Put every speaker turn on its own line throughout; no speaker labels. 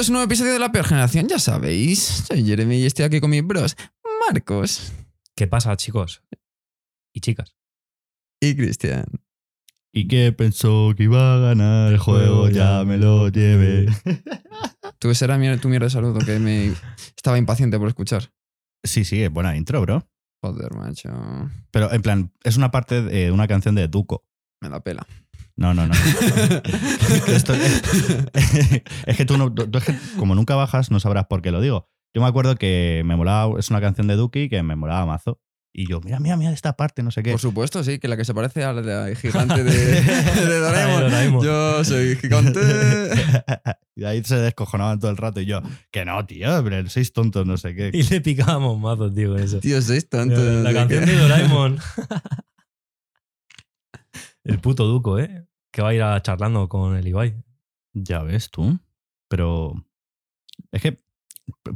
esto es un nuevo episodio de La Peor Generación, ya sabéis. Soy Jeremy y estoy aquí con mis bros, Marcos
¿Qué pasa, chicos? Y chicas.
y Cristian.
¿Y qué pensó que iba a ganar el juego? Ya me lo llevé.
Tú, ese era mi- tu mierda de saludo que me estaba impaciente por escuchar.
Sí, sí, es buena intro, bro.
Joder, macho.
Pero en plan, es una parte de una canción de Duco.
Me la pela.
No, no, no. Esto- es que tú, no, tú es que como nunca bajas, no sabrás por qué lo digo. Yo me acuerdo que me molaba, es una canción de Duki que me molaba mazo. Y yo, mira, mira, mira esta parte, no sé qué.
Por supuesto, sí, que la que se parece a la de gigante de, de Doraemon. Yo soy gigante.
y ahí se descojonaban todo el rato. Y yo, que no, tío, pero sois tontos, no sé qué.
Y le picábamos mazos, tío, eso.
Tío, sois tontos.
la canción
qué.
de Doraemon. el puto Duco, ¿eh? Que va a ir a charlando con el Ibai.
Ya ves tú. Pero es que,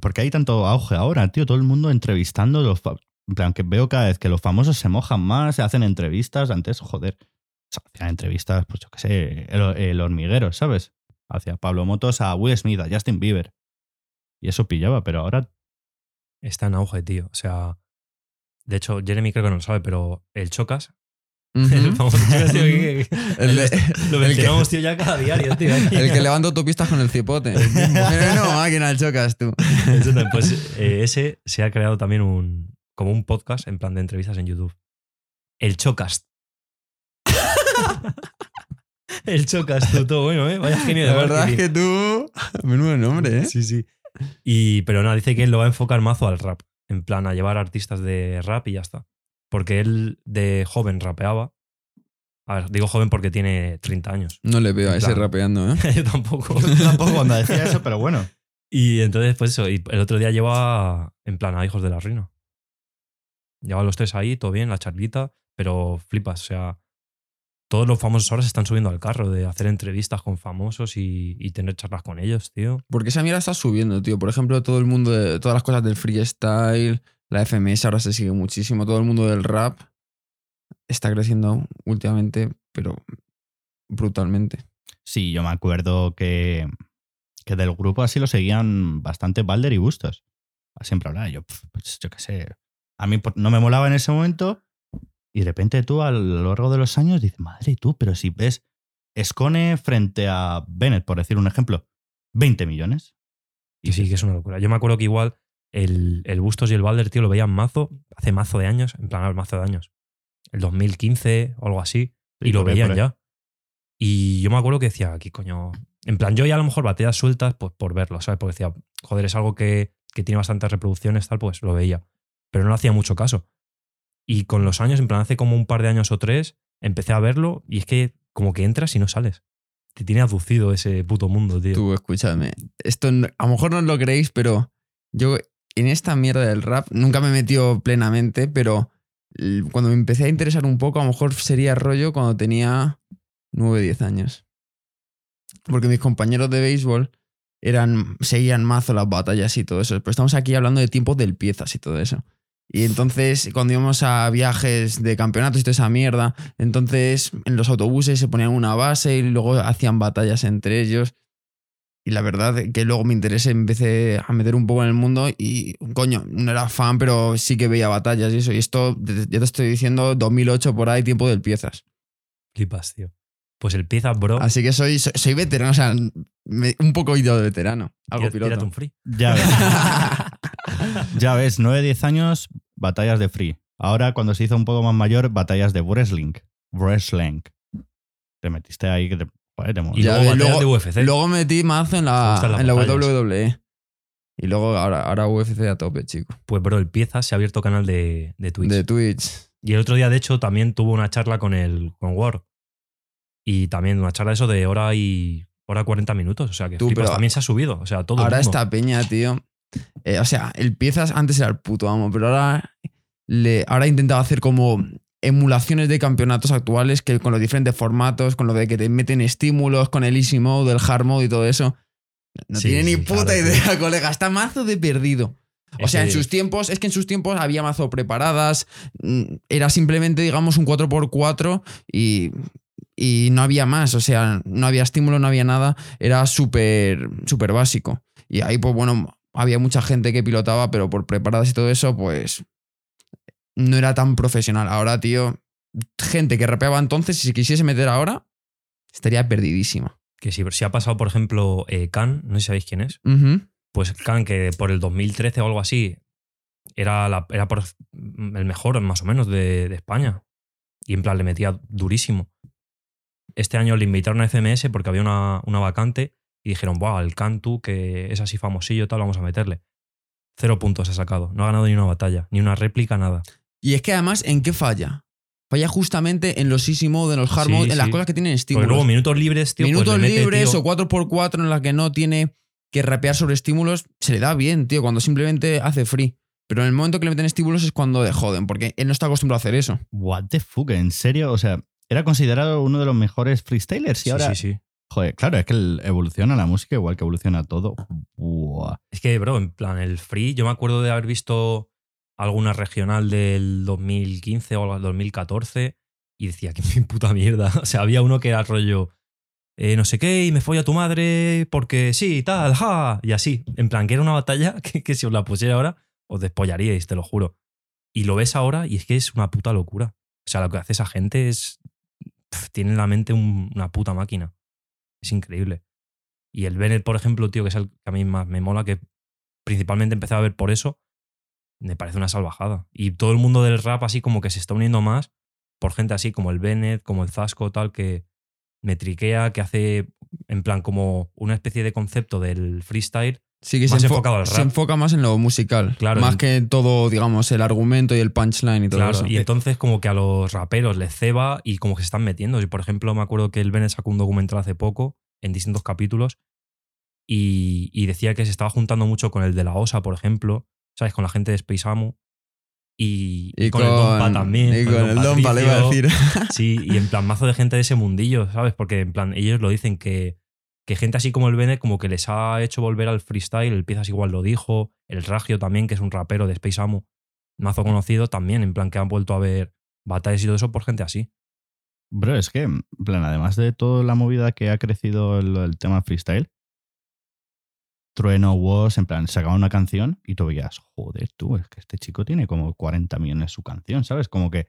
porque hay tanto auge ahora, tío? Todo el mundo entrevistando. Los en plan, que veo cada vez que los famosos se mojan más, se hacen entrevistas. Antes, joder, se hacían entrevistas, pues yo qué sé, el, el hormiguero, ¿sabes? Hacia Pablo Motos a Will Smith, a Justin Bieber. Y eso pillaba, pero ahora
Está en auge, tío. O sea. De hecho, Jeremy creo que no lo sabe, pero el Chocas. El famoso Chocas, tío, que-
El, de-
lo
el
mencionamos, tío, ya cada diario, tío. aquí.
el que levanta autopistas con el cipote. Pero no, máquina, el chocas tú.
Pues eh, ese se ha creado también un como un podcast en plan de entrevistas en YouTube. El Chocast. El Chocast, tú, todo bueno, ¿eh? Vaya genio de
La verdad es que tú. Menudo nombre, ¿eh?
Sí, sí. Y, pero nada, dice que él lo va a enfocar mazo al rap. En plan, a llevar artistas de rap y ya está. Porque él de joven rapeaba. A ver, digo joven porque tiene 30 años.
No le veo a ese rapeando, ¿eh?
Yo tampoco.
tampoco cuando decía eso, pero bueno.
Y entonces, pues eso, y el otro día lleva en plan a Hijos de la Reina. Lleva a los tres ahí, todo bien, la charlita, pero flipas, o sea, todos los famosos ahora se están subiendo al carro de hacer entrevistas con famosos y, y tener charlas con ellos, tío.
Porque esa mierda está subiendo, tío. Por ejemplo, todo el mundo de. Todas las cosas del freestyle, la FMS ahora se sigue muchísimo. Todo el mundo del rap está creciendo últimamente, pero brutalmente.
Sí, yo me acuerdo que, que del grupo así lo seguían bastante Balder y Bustos. Siempre hablaba yo, "Pf, pues yo qué sé. A mí no me molaba en ese momento y de repente tú a lo largo de los años dices, madre y tú, pero si ves Escone frente a Bennett, por decir un ejemplo, 20 millones.
Y sí, que es una locura. Yo me acuerdo que igual el, el Bustos y el Balder, tío, lo veían mazo, hace mazo de años, en plan, mazo de años. El 2015 o algo así.
Sí,
y lo veían ya. Y yo me acuerdo que decía, aquí coño. En plan, yo ya a lo mejor bateas sueltas pues, por verlo, ¿sabes? Porque decía, joder, es algo que, que tiene bastantes reproducciones, tal, pues lo veía. Pero no le hacía mucho caso. Y con los años, en plan, hace como un par de años o tres, empecé a verlo y es que como que entras y no sales. Te tiene aducido ese puto mundo, tío.
Tú, escúchame. Esto a lo mejor no lo creéis, pero yo en esta mierda del rap nunca me he metido plenamente, pero cuando me empecé a interesar un poco, a lo mejor sería rollo cuando tenía 9, 10 años. Porque mis compañeros de béisbol eran, seguían mazo las batallas y todo eso. Pero estamos aquí hablando de tiempos del piezas y todo eso. Y entonces, cuando íbamos a viajes de campeonatos y toda esa mierda, entonces en los autobuses se ponían una base y luego hacían batallas entre ellos. Y la verdad que luego me interesé, empecé a meter un poco en el mundo y, coño, no era fan, pero sí que veía batallas y eso. Y esto, ya te estoy diciendo, 2008 por ahí, tiempo del piezas.
Flipas, tío. Pues el pieza, bro.
Así que soy, soy, soy veterano, o sea, me- un poco ido de veterano. Algo
tírate
piloto.
un free.
Ya ves. ya ves, 9-10 años, batallas de free. Ahora, cuando se hizo un poco más mayor, batallas de wrestling. Wrestling. Te metiste ahí que te.
Y
Ya
luego
ves,
batallas
luego-
de UFC.
Luego metí mazo en la, en la. WWE. Y luego ahora, ahora UFC a tope, chico.
Pues, bro, el pieza se ha abierto canal de, de Twitch.
De Twitch.
Y el otro día, de hecho, también tuvo una charla con el con Ward. Y también una charla de eso de hora y hora 40 minutos. O sea, que
Tú,
flipas,
pero
también se ha subido. O sea, todo el
ahora
mundo.
esta peña, tío. eh, o sea, el piezas antes era el puto amo, pero ahora, le, ahora he intentado hacer como emulaciones de campeonatos actuales que con los diferentes formatos, con lo de que te meten estímulos, con el easy mode, el hard mode y todo eso. No
Sí,
tiene ni puta
claro,
idea, colega. Está mazo de perdido. O sea, en sus tiempos, es que en sus tiempos había mazo preparadas, mm, era simplemente, digamos, un 4x4 y, y no había más. O sea, no había estímulo, no había nada, era súper súper básico. Y ahí, pues bueno, había mucha gente que pilotaba, pero por preparadas y todo eso, pues no era tan profesional. Ahora, tío, gente que rapeaba entonces, si se quisiese meter ahora, estaría perdidísima.
Que si, si ha pasado, por ejemplo, eh, Khan, no sé si sabéis quién es. Pues Khan, que por el 2013 o algo así, era, la, era por el mejor, más o menos, de, de España. Y en plan, le metía durísimo. Este año le invitaron a FMS porque había una, una vacante y dijeron, wow, el Khan tú, que es así famosillo, tal, vamos a meterle. Cero puntos ha sacado. No ha ganado ni una batalla, ni una réplica, nada.
Y es que además, ¿en qué falla? Falla justamente en los easy mode, en los hard
Sí,
mode, en las cosas que tienen
Porque
estímulos.
luego minutos libres, tío. pues
Minutos
mete,
libres
tío,
o 4x4 en las que no tiene que rapear sobre estímulos, se le da bien, tío, cuando simplemente hace free. Pero en el momento que le meten estímulos es cuando le joden, porque él no está acostumbrado a hacer eso.
What the fuck, ¿en serio? O sea, era considerado uno de los mejores freestylers y
Sí,
ahora...
sí, sí.
Joder, claro, es que evoluciona la música igual que evoluciona todo. Buah.
Es que, bro, en plan, el free, yo me acuerdo de haber visto alguna regional del 2015 o algo del 2014 y decía, que mi puta mierda. O sea, había uno que era rollo, eh, no sé qué, y me a tu madre porque sí, tal, ja, y así. En plan, que era una batalla que, si os la pusiera ahora, os despollaríais, te lo juro. Y lo ves ahora y es que es una puta locura. O sea, lo que hace esa gente es. tiene en la mente un- una puta máquina. Es increíble. Y el Bennett, por ejemplo, tío, que es el que a mí más me mola, que principalmente empecé a ver por eso, me parece una salvajada. Y todo el mundo del rap así como que se está uniendo más por gente así como el Bennett, como el Zasco, tal, que me triquea, que hace en plan como una especie de concepto del freestyle.
Sí que
Más
se, enfo-
enfocado al
se
rap.
enfoca más en lo musical.
Claro,
Más
en-
que todo, digamos, el argumento y el punchline y todo
Claro,
eso.
y entonces como que a los raperos les ceba y como que se están metiendo. Y por ejemplo, me acuerdo que el Bennett sacó un documental hace poco, en distintos capítulos, y, y decía que se estaba juntando mucho con el de la OSA, por ejemplo, ¿sabes? Con la gente de Space Amu. Y, y con, el Dompa también.
Y con el Dompa, le iba a decir.
Sí, y en plan mazo de gente de ese mundillo, ¿sabes? Porque en plan ellos lo dicen que, que gente así como el Bennett como que les ha hecho volver al freestyle, el Piezas igual lo dijo, el Ragio también, que es un rapero de Space Amu, mazo conocido también, en plan que han vuelto a ver batallas y todo eso por gente así.
Bro, es que, en plan, además de toda la movida que ha crecido el, el tema freestyle, Trueno was, en plan, sacaba una canción y tú veías, joder, tú, es que este chico tiene como 40 millones su canción, ¿sabes? Como que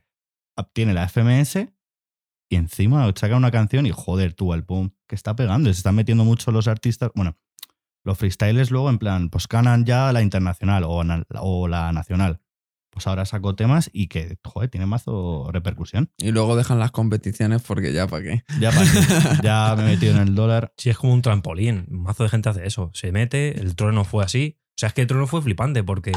tiene la FMS y encima saca una canción y joder, tú, el pum, que está pegando. Se están metiendo mucho los artistas, bueno, los freestylers luego, en plan, pues ganan ya la internacional o, na- o la nacional. Pues ahora sacó temas y que, joder, tiene mazo repercusión.
Y luego dejan las competiciones porque ya, ¿para qué?
Ya, pa' qué. ya me he metido en el dólar.
Sí, es como un trampolín, un mazo de gente hace eso, se mete, el trono fue así. O sea, es que el trono fue flipante porque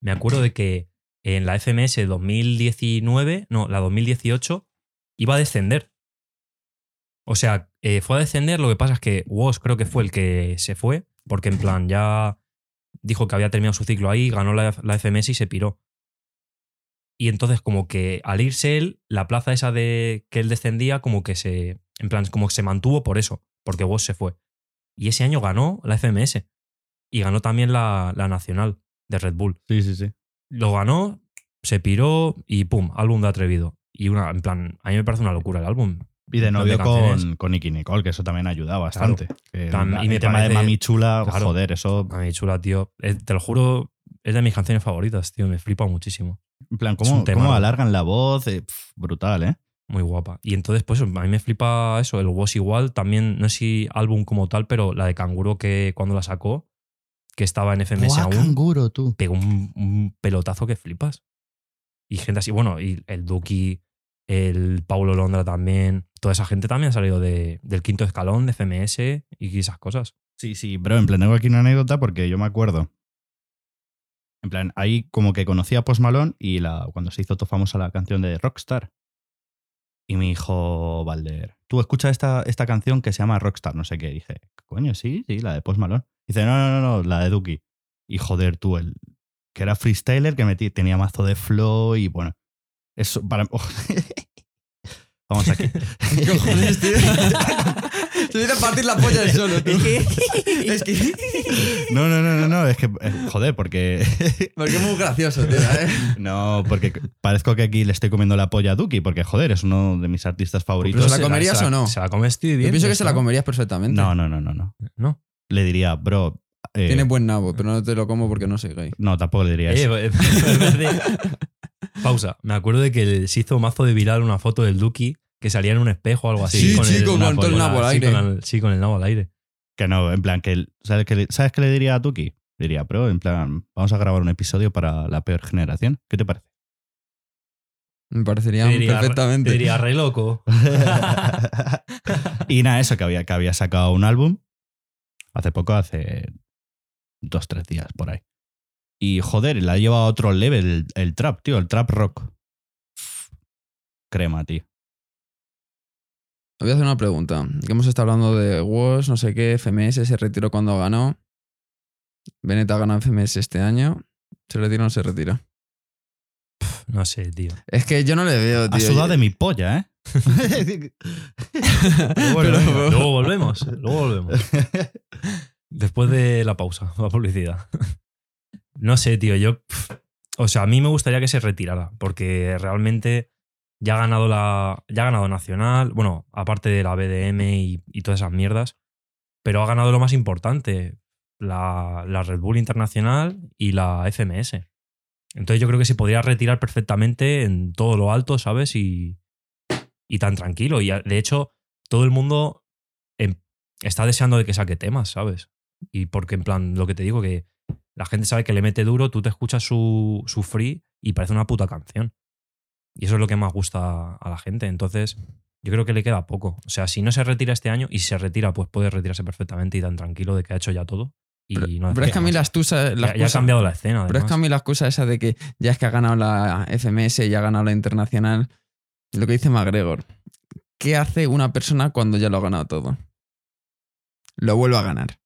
me acuerdo de que en la FMS 2019, no, la 2018, iba a descender. O sea, eh, fue a descender, lo que pasa es que Woz creo que fue el que se fue, porque en plan ya dijo que había terminado su ciclo ahí, ganó la, la FMS y se piró. Y entonces como que al irse él, la plaza esa de que él descendía como que se, en plan, como que se mantuvo por eso, porque Woz se fue. Y ese año ganó la FMS y ganó también la, la nacional de Red Bull.
Sí, sí, sí.
Lo ganó, se piró y pum, álbum de atrevido. Y una, en plan, a mí me parece una locura el álbum.
Y de novio con, con Nicky Nicole, que eso también ha ayudado bastante. El,
y me
el tema de Mami Chula,
Claro.
joder, eso.
A mí chula, tío. Eh, Te lo juro, es de mis canciones favoritas, tío. Me flipa muchísimo.
En plan, ¿cómo,
tema,
cómo alargan la voz? Eh, pf, brutal, ¿eh?
Muy guapa. Y entonces, pues a mí me flipa eso, el Was igual. También, no sé si álbum como tal, pero la de Canguro que cuando la sacó, que estaba en FMS aún,
canguro, tú.
pegó un, un pelotazo que flipas. Y gente así, bueno, y el Duki, el Paulo Londra también, toda esa gente también ha salido de- del quinto escalón de FMS y esas cosas.
Sí, sí, bro, en plan, tengo aquí una anécdota porque yo me acuerdo. En plan, ahí como que conocí a Post Malone y la, cuando se hizo todo famosa la canción de Rockstar. Y me dijo Valder, tú escucha esta, esta canción que se llama Rockstar, no sé qué. Y dije, coño, sí, sí, la de Post Malone. Dice, no, no, no, no, la de Duki. Y joder, tú, el que era freestyler, que metí, tenía mazo de flow y bueno. Eso, para. Vamos aquí.
¿Qué cojones, tío? Se viene a partir la polla del solo, tú. Es que.
No, no, no, no, no, es que, eh, joder, porque.
Porque es muy gracioso, tío, ¿eh?
No, porque parezco que aquí le estoy comiendo la polla a Duki, porque joder, es uno de mis artistas favoritos.
Pero se la comerías
se la-
o no?
Se la comes tú
Yo pienso que se la comerías perfectamente.
No, no, no, no, no.
No.
Le diría, bro, eh,
Tiene buen nabo, pero no te lo como porque no soy gay.
No, tampoco le diría
Eh,
eso.
Pausa. Me acuerdo de que se hizo mazo de viral una foto del Duki que salía en un espejo o algo así.
Sí,
con
chico,
el,
con todo el
la-
nabo al
sí,
aire.
con el- sí, con el nabo al aire.
Que no, en plan, que el- ¿sabes qué, le- ¿sabes qué le diría a Tuki? Diría, pero en plan, vamos a grabar un episodio para la peor generación. ¿Qué te parece?
Me parecería
Te diría,
perfectamente.
Te diría, re loco.
y nada, eso, que había, que había sacado un álbum hace poco, hace dos, tres días por ahí. Y joder, le ha llevado a otro level el, el trap, tío, el trap rock. Crema, tío.
Voy a hacer una pregunta. Que hemos estado hablando de WOS, no sé qué, FMS, se retiró cuando ganó. Bennett ha ganado FMS este año. ¿Se retira o no se retira?
No sé, tío.
Es que yo no le veo, tío.
Ha sudado de mi polla, ¿eh?
Pero-
Luego volvemos. Luego volvemos. Después de la pausa, la publicidad. No sé, tío, yo. O sea, a mí me gustaría que se retirara, porque realmente ya ha ganado la. Ya ha ganado Nacional, bueno, aparte de la BDM y, todas esas mierdas, pero ha ganado lo más importante: la, la Red Bull Internacional y la FMS. Entonces yo creo que se podría retirar perfectamente en todo lo alto, ¿sabes? Y, y tan tranquilo. Y de hecho, todo el mundo em, está deseando de que saque temas, ¿sabes? Y porque en plan, lo que te digo, que la gente sabe que le mete duro, tú te escuchas su, su free y parece una puta canción. Y eso es lo que más gusta a la gente. Entonces, yo creo que le queda poco. O sea, si no se retira este año y si se retira, pues puede retirarse perfectamente y tan tranquilo de que ha hecho ya todo. Y
Pero,
no
pero es que a mí la excusa. la
Ya, ya ha cambiado la escena.
Pero es que a mí la excusa esa de que ya es que ha ganado la FMS y ha ganado la internacional, lo que dice McGregor. ¿Qué hace una persona cuando ya lo ha ganado todo? Lo vuelve a ganar.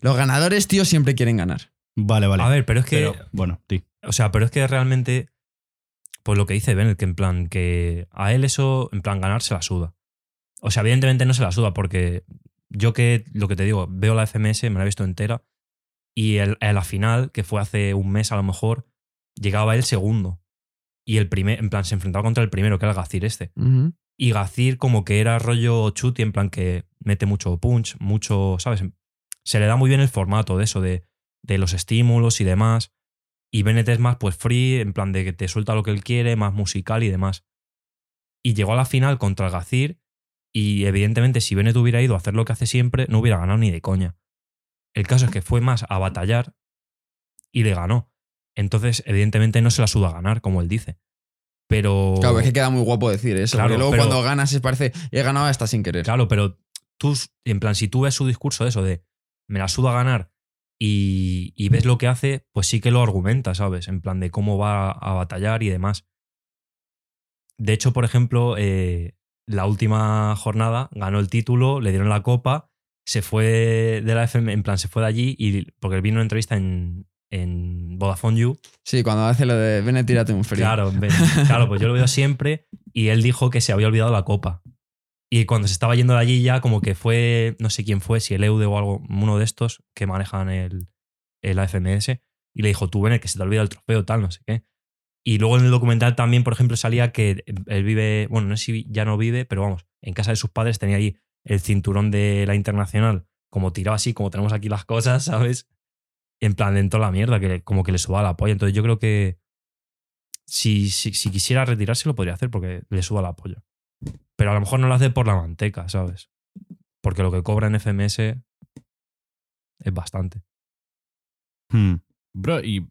Los ganadores, tío, siempre quieren ganar.
Vale, vale.
A ver, pero es que.
Pero, bueno, tío.
O sea, pero es que realmente, pues lo que dice Bennett, que en plan, que a él eso, en plan, ganar se la suda. O sea, evidentemente no se la suda porque yo que, lo que te digo, veo la FMS, me la he visto entera, y el, a la final, que fue hace un mes a lo mejor, llegaba el segundo. Y el primer, en plan, se enfrentaba contra el primero, que era el Gazir este. Y Gazir como que era rollo chuti, en plan que mete mucho punch, mucho, ¿sabes? Se le da muy bien el formato de eso, de, de los estímulos y demás. Y Bennett es más pues free, en plan de que te suelta lo que él quiere, más musical y demás. Y llegó a la final contra el Gazir y evidentemente si Bennett hubiera ido a hacer lo que hace siempre, no hubiera ganado ni de coña. El caso es que fue más a batallar y le ganó. Entonces, evidentemente no se la suda ganar, como él dice. Pero...
Claro, es que queda muy guapo decir eso.
Claro,
porque luego
pero-
cuando ganas se parece, he ganado hasta sin querer.
Claro, pero tú, en plan, si tú ves su discurso de eso de me la suda ganar y, y ves lo que hace, pues sí que lo argumenta, ¿sabes? En plan de cómo va a batallar y demás. De hecho, por ejemplo, eh, la última jornada ganó el título, le dieron la copa, se fue de la FM, en plan, se fue de allí y porque vino una entrevista en, en Vodafone You
Sí, cuando hace lo de ven, tírate un frío.
Claro, claro, pues yo lo veo siempre y él dijo que se había olvidado la copa. Y cuando se estaba yendo de allí ya como que fue, no sé quién fue, si el Eude o algo, uno de estos que manejan el, el AFMS, y le dijo, tú ven, que se te olvida el trofeo, tal, no sé qué. Y luego en el documental también, por ejemplo, salía que él vive, bueno, no sé si ya no vive, pero vamos, en casa de sus padres tenía allí el cinturón de la internacional, como tirado así, como tenemos aquí las cosas, ¿sabes? En plan, dentro de la mierda, que como que le suba la polla. Entonces yo creo que si, si, si quisiera retirarse lo podría hacer porque le suba la polla. Pero a lo mejor no lo hace por la manteca, ¿sabes? Porque lo que cobra en FMS es bastante.
Hmm. Bro, y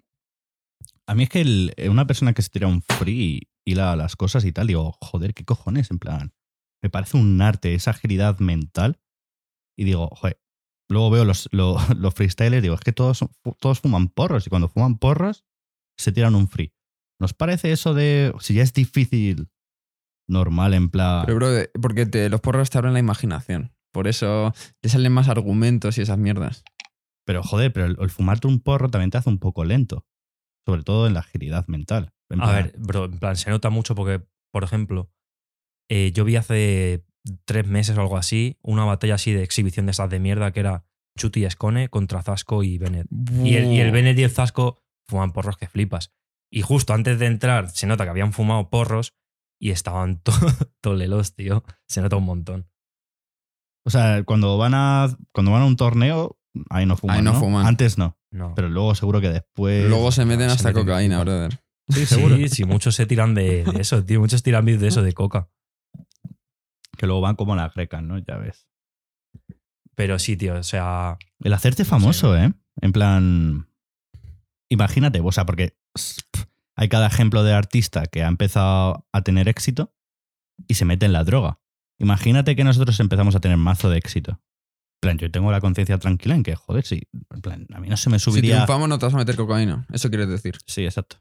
a mí es que el- una persona que se tira un free y la, las cosas y tal, digo, joder, ¿qué cojones? En plan, me parece un arte, esa agilidad mental. Y digo, joder, luego veo los, lo- los freestylers, digo, es que todos, todos fuman porros y cuando fuman porros se tiran un free. ¿Nos parece eso de, si ya es difícil, normal, en plan...
Pero, bro, porque te- los porros te abren la imaginación. Por eso te salen más argumentos y esas mierdas.
Pero joder, pero el, el fumarte un porro también te hace un poco lento. Sobre todo en la agilidad mental. En
A
plan,
ver, bro, en plan, se nota mucho porque, por ejemplo, eh, yo vi hace tres meses o algo así una batalla así de exhibición de esas de mierda que era Chuti y Escone contra Zasco y Bennett. Y el, y el Bennett y el Zasco fuman porros que flipas. Y justo antes de entrar se nota que habían fumado porros y estaban to- tolelos, tío. Se nota un montón.
O sea, cuando van a, cuando van a un torneo, ahí no fuman.
Ahí no
¿no?
fuman.
Antes no.
No.
Pero luego seguro que después.
Luego se meten
se
hasta
meten
cocaína, brother.
Sí, seguro.
Sí, sí, muchos se tiran de, de eso, tío. Muchos tiran de eso, de coca.
Que luego van como las grecas, ¿no? Ya ves.
Pero sí, tío, o sea.
El hacerte famoso, ¿eh? En plan. Imagínate, o sea, porque pff, hay cada ejemplo de artista que ha empezado a tener éxito y se mete en la droga. Imagínate que nosotros empezamos a tener mazo de éxito. Plan, yo tengo la conciencia tranquila en que, joder, sí. En plan, a mí no se me
Si
subiría.
triunfamos no te vas a meter cocaína. Eso quieres decir.
Sí, exacto.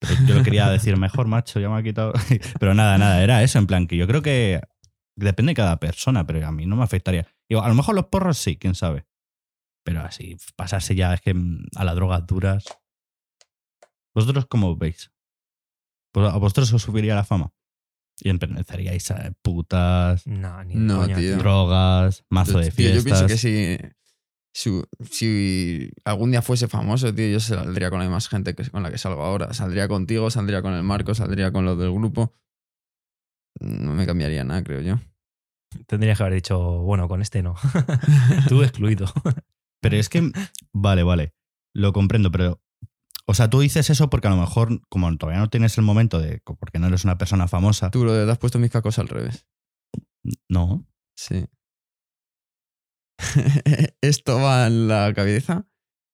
Pero yo lo quería decir mejor, macho, ya me ha quitado. Pero nada, nada, era eso, en plan que yo creo que depende de cada persona, pero a mí no me afectaría. Digo, a lo mejor los porros sí, quién sabe. Pero así, pasarse ya es que mm, a las drogas duras. ¿Vosotros cómo veis? ¿A vosotros os subiría la fama? Y empezaríais a putas,
ni
No,
coña,
tío.
drogas, mazo de
Tío, yo
fiestas.
pienso que si, si, si algún día fuese famoso, tío, yo saldría con la más gente que, con la que salgo ahora. Saldría contigo, saldría con el Marco, saldría con los del grupo. No me cambiaría nada, creo yo.
Tendrías que haber dicho, bueno, con este no. Tú excluido.
Pero es que, vale, vale, lo comprendo, pero, o sea, tú dices eso porque a lo mejor, como todavía no tienes el momento de, porque no eres una persona famosa,
Tú, bro, te has puesto mis cacos al revés.
no.
Sí. Esto va en la cabeza.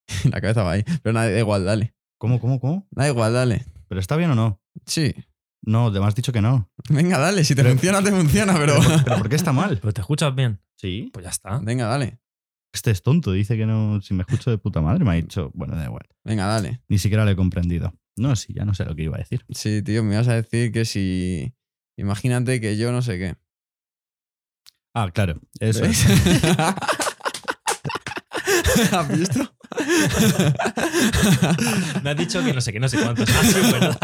La cabeza va ahí. Pero nada, da igual, dale.
¿Cómo, cómo, cómo?
Da igual, dale.
¿Pero está bien o no?
Sí.
No, te me has dicho que no.
Venga, dale. Si te
Pero-
funciona, te funciona, pero.
¿Pero por qué está mal?
Pero te escuchas bien.
Sí.
Pues ya está.
Venga, dale.
Este es tonto, dice que no, si me escucho de puta madre, me ha dicho, bueno, da igual.
Venga, dale.
Ni siquiera lo he comprendido. No, sí, ya no sé lo que iba a decir.
Sí, tío, me vas a decir que si. Imagínate que yo no sé qué.
Ah, claro, eso
¿Ves?
es.
¿Has visto?
Me has dicho que no sé qué, no sé cuántos. Ah, sí, es verdad.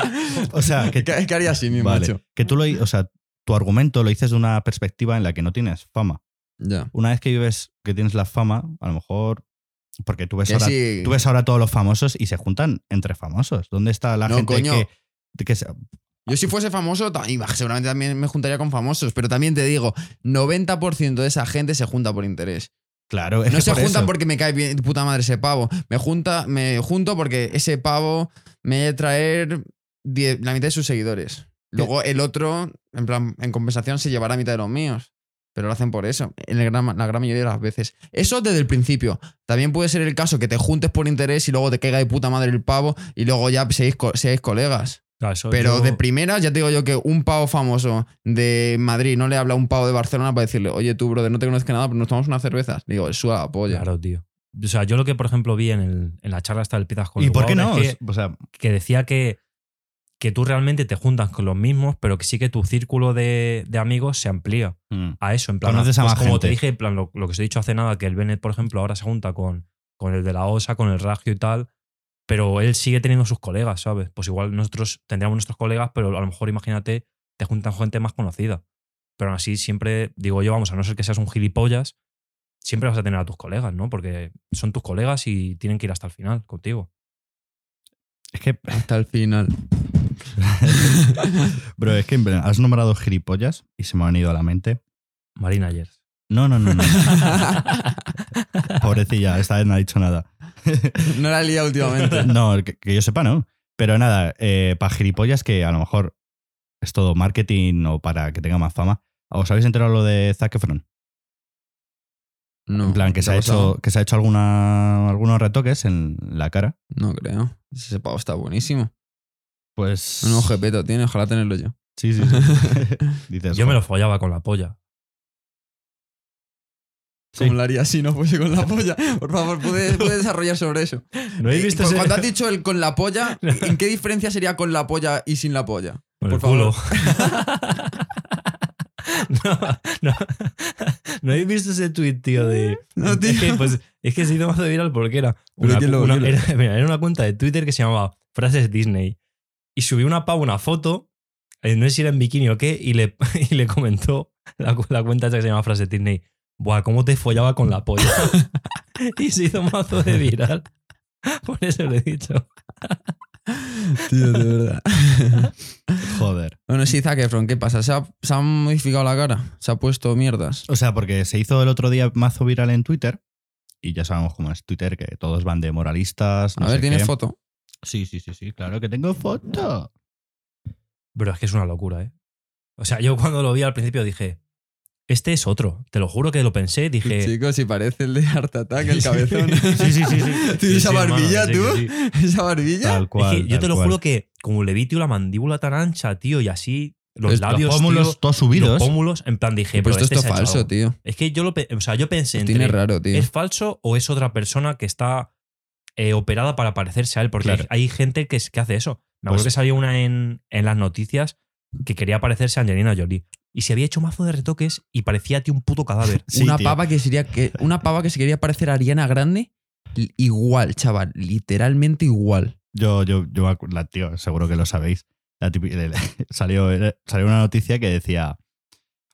O sea, que,
¿Qué, qué haría así mi
vale,
macho?
que tú lo, o sea, tu argumento lo dices de una perspectiva en la que no tienes fama. Una vez que vives que tienes la fama, a lo mejor, porque tú ves,
Que
ahora,
sí.
tú ves ahora todos los famosos y se juntan entre famosos. ¿Dónde está la
No,
gente
coño.
que, que se-
Yo si fuese famoso, seguramente también me juntaría con famosos, pero también te digo, 90% de esa gente se junta por interés.
Claro, es
No
que
se
por
juntan
eso.
porque me cae bien puta madre ese pavo. Me, junta, me junto porque ese pavo me va a traer la mitad de sus seguidores. Luego el otro, en plan, en compensación, se llevará mitad de los míos. Pero lo hacen por eso, en el gran- la gran mayoría de las veces. Eso desde el principio. También puede ser el caso que te juntes por interés y luego te caiga de puta madre el pavo y luego ya seáis, co- seáis colegas.
Claro, eso
Pero
yo-
de primeras, ya te digo yo que un pavo famoso de Madrid no le habla a un pavo de Barcelona para decirle, oye tú, brother, no te conozco nada, pero nos tomamos unas cervezas. Digo, suda la polla.
Claro, tío. O sea, yo lo que, por ejemplo, vi en, el- en la charla esta del Pizzas con
¿Y
el
por qué no?
es que,
O sea,
que decía que, que tú realmente te juntas con los mismos, pero que sí que tu círculo de, de amigos se amplía
mm.
a eso. En plan,
Conoces a
pues
más
como
gente.
te dije, en plan, lo, lo que os he dicho hace nada, que el Bennett, por ejemplo, ahora se junta con, con el de la OSA, con el Ragio y tal, pero él sigue teniendo sus colegas, ¿sabes? Pues igual nosotros tendríamos nuestros colegas, pero a lo mejor imagínate, te juntan gente más conocida. Pero aún así, siempre, digo yo, vamos, a no ser que seas un gilipollas, siempre vas a tener a tus colegas, ¿no? Porque son tus colegas y tienen que ir hasta el final contigo.
es que,
Hasta el final.
bro, es que en plan, has nombrado gilipollas y se me han ido a la mente.
Marina Yers.
No, no, no, no. Pobrecilla, esta vez no ha dicho nada.
no la he liado últimamente.
No, que, que yo sepa, no. Pero nada, eh, para gilipollas que a lo mejor es todo marketing o para que tenga más fama. ¿Os habéis enterado lo de Zac Efron?
No,
en plan, que
¿qué
se ha hecho, que se ha hecho alguna, algunos retoques en la cara.
No creo. Ese pavo está buenísimo.
Pues.
Un ojepeto tiene, ojalá tenerlo yo.
Sí, sí, sí. Dices,
Yo me lo follaba con la polla.
Sí.
¿Cómo lo haría si no fuese con la polla? Por favor, ¿puedes, puedes desarrollar sobre eso.
¿No habéis
Eh,
visto ese-
Cuando has dicho el con la polla, ¿en qué diferencia sería con la polla y sin la polla?
Con
Por
el culo.
favor.
no, no. ¿No habéis visto ese tweet, tío? De.
No, tío.
Es que, pues, es que se hizo más viral porque era.
Pero
Una,
¿quién lo-
una-
quién lo-
era, mira, era una cuenta de Twitter que se llamaba Frases Disney. Y subió una pava una foto, eh, no sé si era en bikini o qué, y le, y le comentó la, cu- la cuenta esa que se llama Frases Disney. Buah, cómo te follaba con la polla. y se hizo mazo de viral. Por eso lo he dicho.
Tío, de verdad.
Joder.
bueno, sí, Zac Efron, ¿qué pasa? ¿Se ha, se ha modificado la cara? ¿Se ha puesto mierdas?
O sea, porque se hizo el otro día mazo viral en Twitter Y ya sabemos cómo es Twitter, que todos van de moralistas. no
a ver,
sé
¿tienes
qué.
foto?
Sí, sí, sí, sí, claro que tengo foto.
Pero es que es una locura, ¿eh? O sea, yo cuando lo vi al principio dije, este es otro. Te lo juro que lo pensé, dije.
Chicos, si parece el de Art Attack, el cabezón.
Sí, sí, sí, sí.
¿Tienes
Sí,
esa
sí,
barbilla, tú? ¿Esa barbilla?
Tal
Es
cual.
que yo te lo
cual.
juro que, como le vi, tío, la mandíbula tan ancha, tío, y así, los
Los
labios.
Los pómulos
tío,
todos
los
subidos.
pómulos, en plan dije,
Pues
pero
esto
este
es
ha hecho
falso, tío.
Es que yo lo, o sea, yo pensé entre,
Tiene raro, tío.
¿es falso o es otra persona que está eh, operada para parecerse a él? Porque
Claro.
hay, hay gente que, es- que hace eso. Me acuerdo
Pues-
que salió una en, en las noticias que quería parecerse a Angelina Jolie. Y se había hecho mazo de retoques y parecía, tío, un puto cadáver.
Sí,
una
tío.
pava que sería que una pava que se quería parecer a Ariana Grande igual, chaval, literalmente igual.
Yo, yo, yo, la, tío, seguro que lo sabéis. La típi- le- le- salió, salió una noticia que decía: